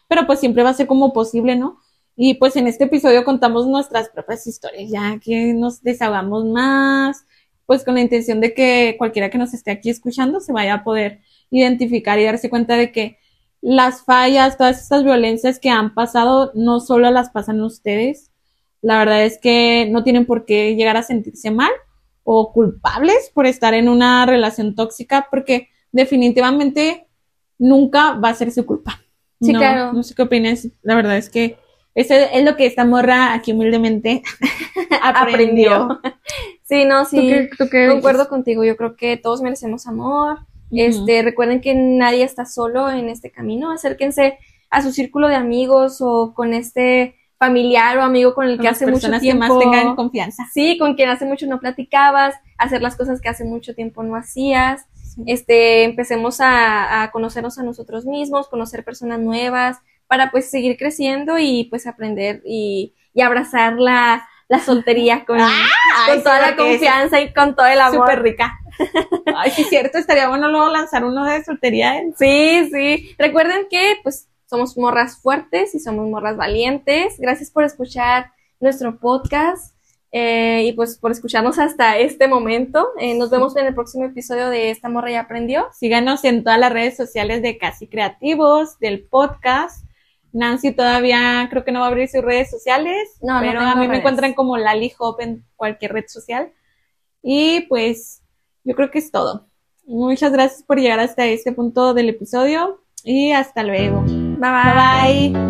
Pero pues siempre va a ser como posible, ¿no? Y pues en este episodio contamos nuestras propias historias, ya que nos desahogamos más, pues con la intención de que cualquiera que nos esté aquí escuchando se vaya a poder identificar y darse cuenta de que las fallas, todas estas violencias que han pasado, no solo las pasan ustedes. La verdad es que no tienen por qué llegar a sentirse mal o culpables por estar en una relación tóxica, porque definitivamente nunca va a ser su culpa. Sí, No, claro. No sé qué opinas. La verdad es que eso es lo que esta morra aquí humildemente aprendió. Sí, no, ¿Tú sí. qué- tú qué Concuerdo dices? contigo, yo creo que todos merecemos amor. Este, recuerden que nadie está solo en este camino. Acérquense a su círculo de amigos o con este familiar o amigo con el Con que hace mucho personas tiempo. que más tengan confianza. Sí, con quien hace mucho no platicabas, hacer las cosas que hace mucho tiempo no hacías. Este, empecemos a, a conocernos a nosotros mismos, conocer personas nuevas, para pues seguir creciendo y pues aprender y, y abrazar la, la soltería con, sí, toda la confianza y con todo el amor. Súper rica. Ay, sí, es cierto, estaría bueno luego lanzar uno de soltería. ¿eh? Sí, sí. Recuerden que pues somos morras fuertes y somos morras valientes. Gracias por escuchar nuestro podcast eh, y pues por escucharnos hasta este momento. Eh, nos vemos en el próximo episodio de Esta Morra ya aprendió. Síganos en todas las redes sociales de Casi Creativos, del podcast. Nancy todavía creo que no va a abrir sus redes sociales, No, pero a mí me encuentran como Lali Hop en cualquier red social. Y pues yo creo que es todo. Muchas gracias por llegar hasta este punto del episodio y hasta luego. Bye bye. Bye bye.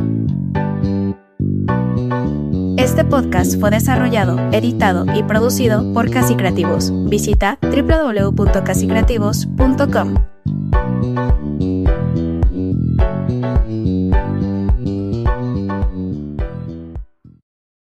Este podcast fue desarrollado, editado y producido por Casi Creativos. Visita www.casicreativos.com.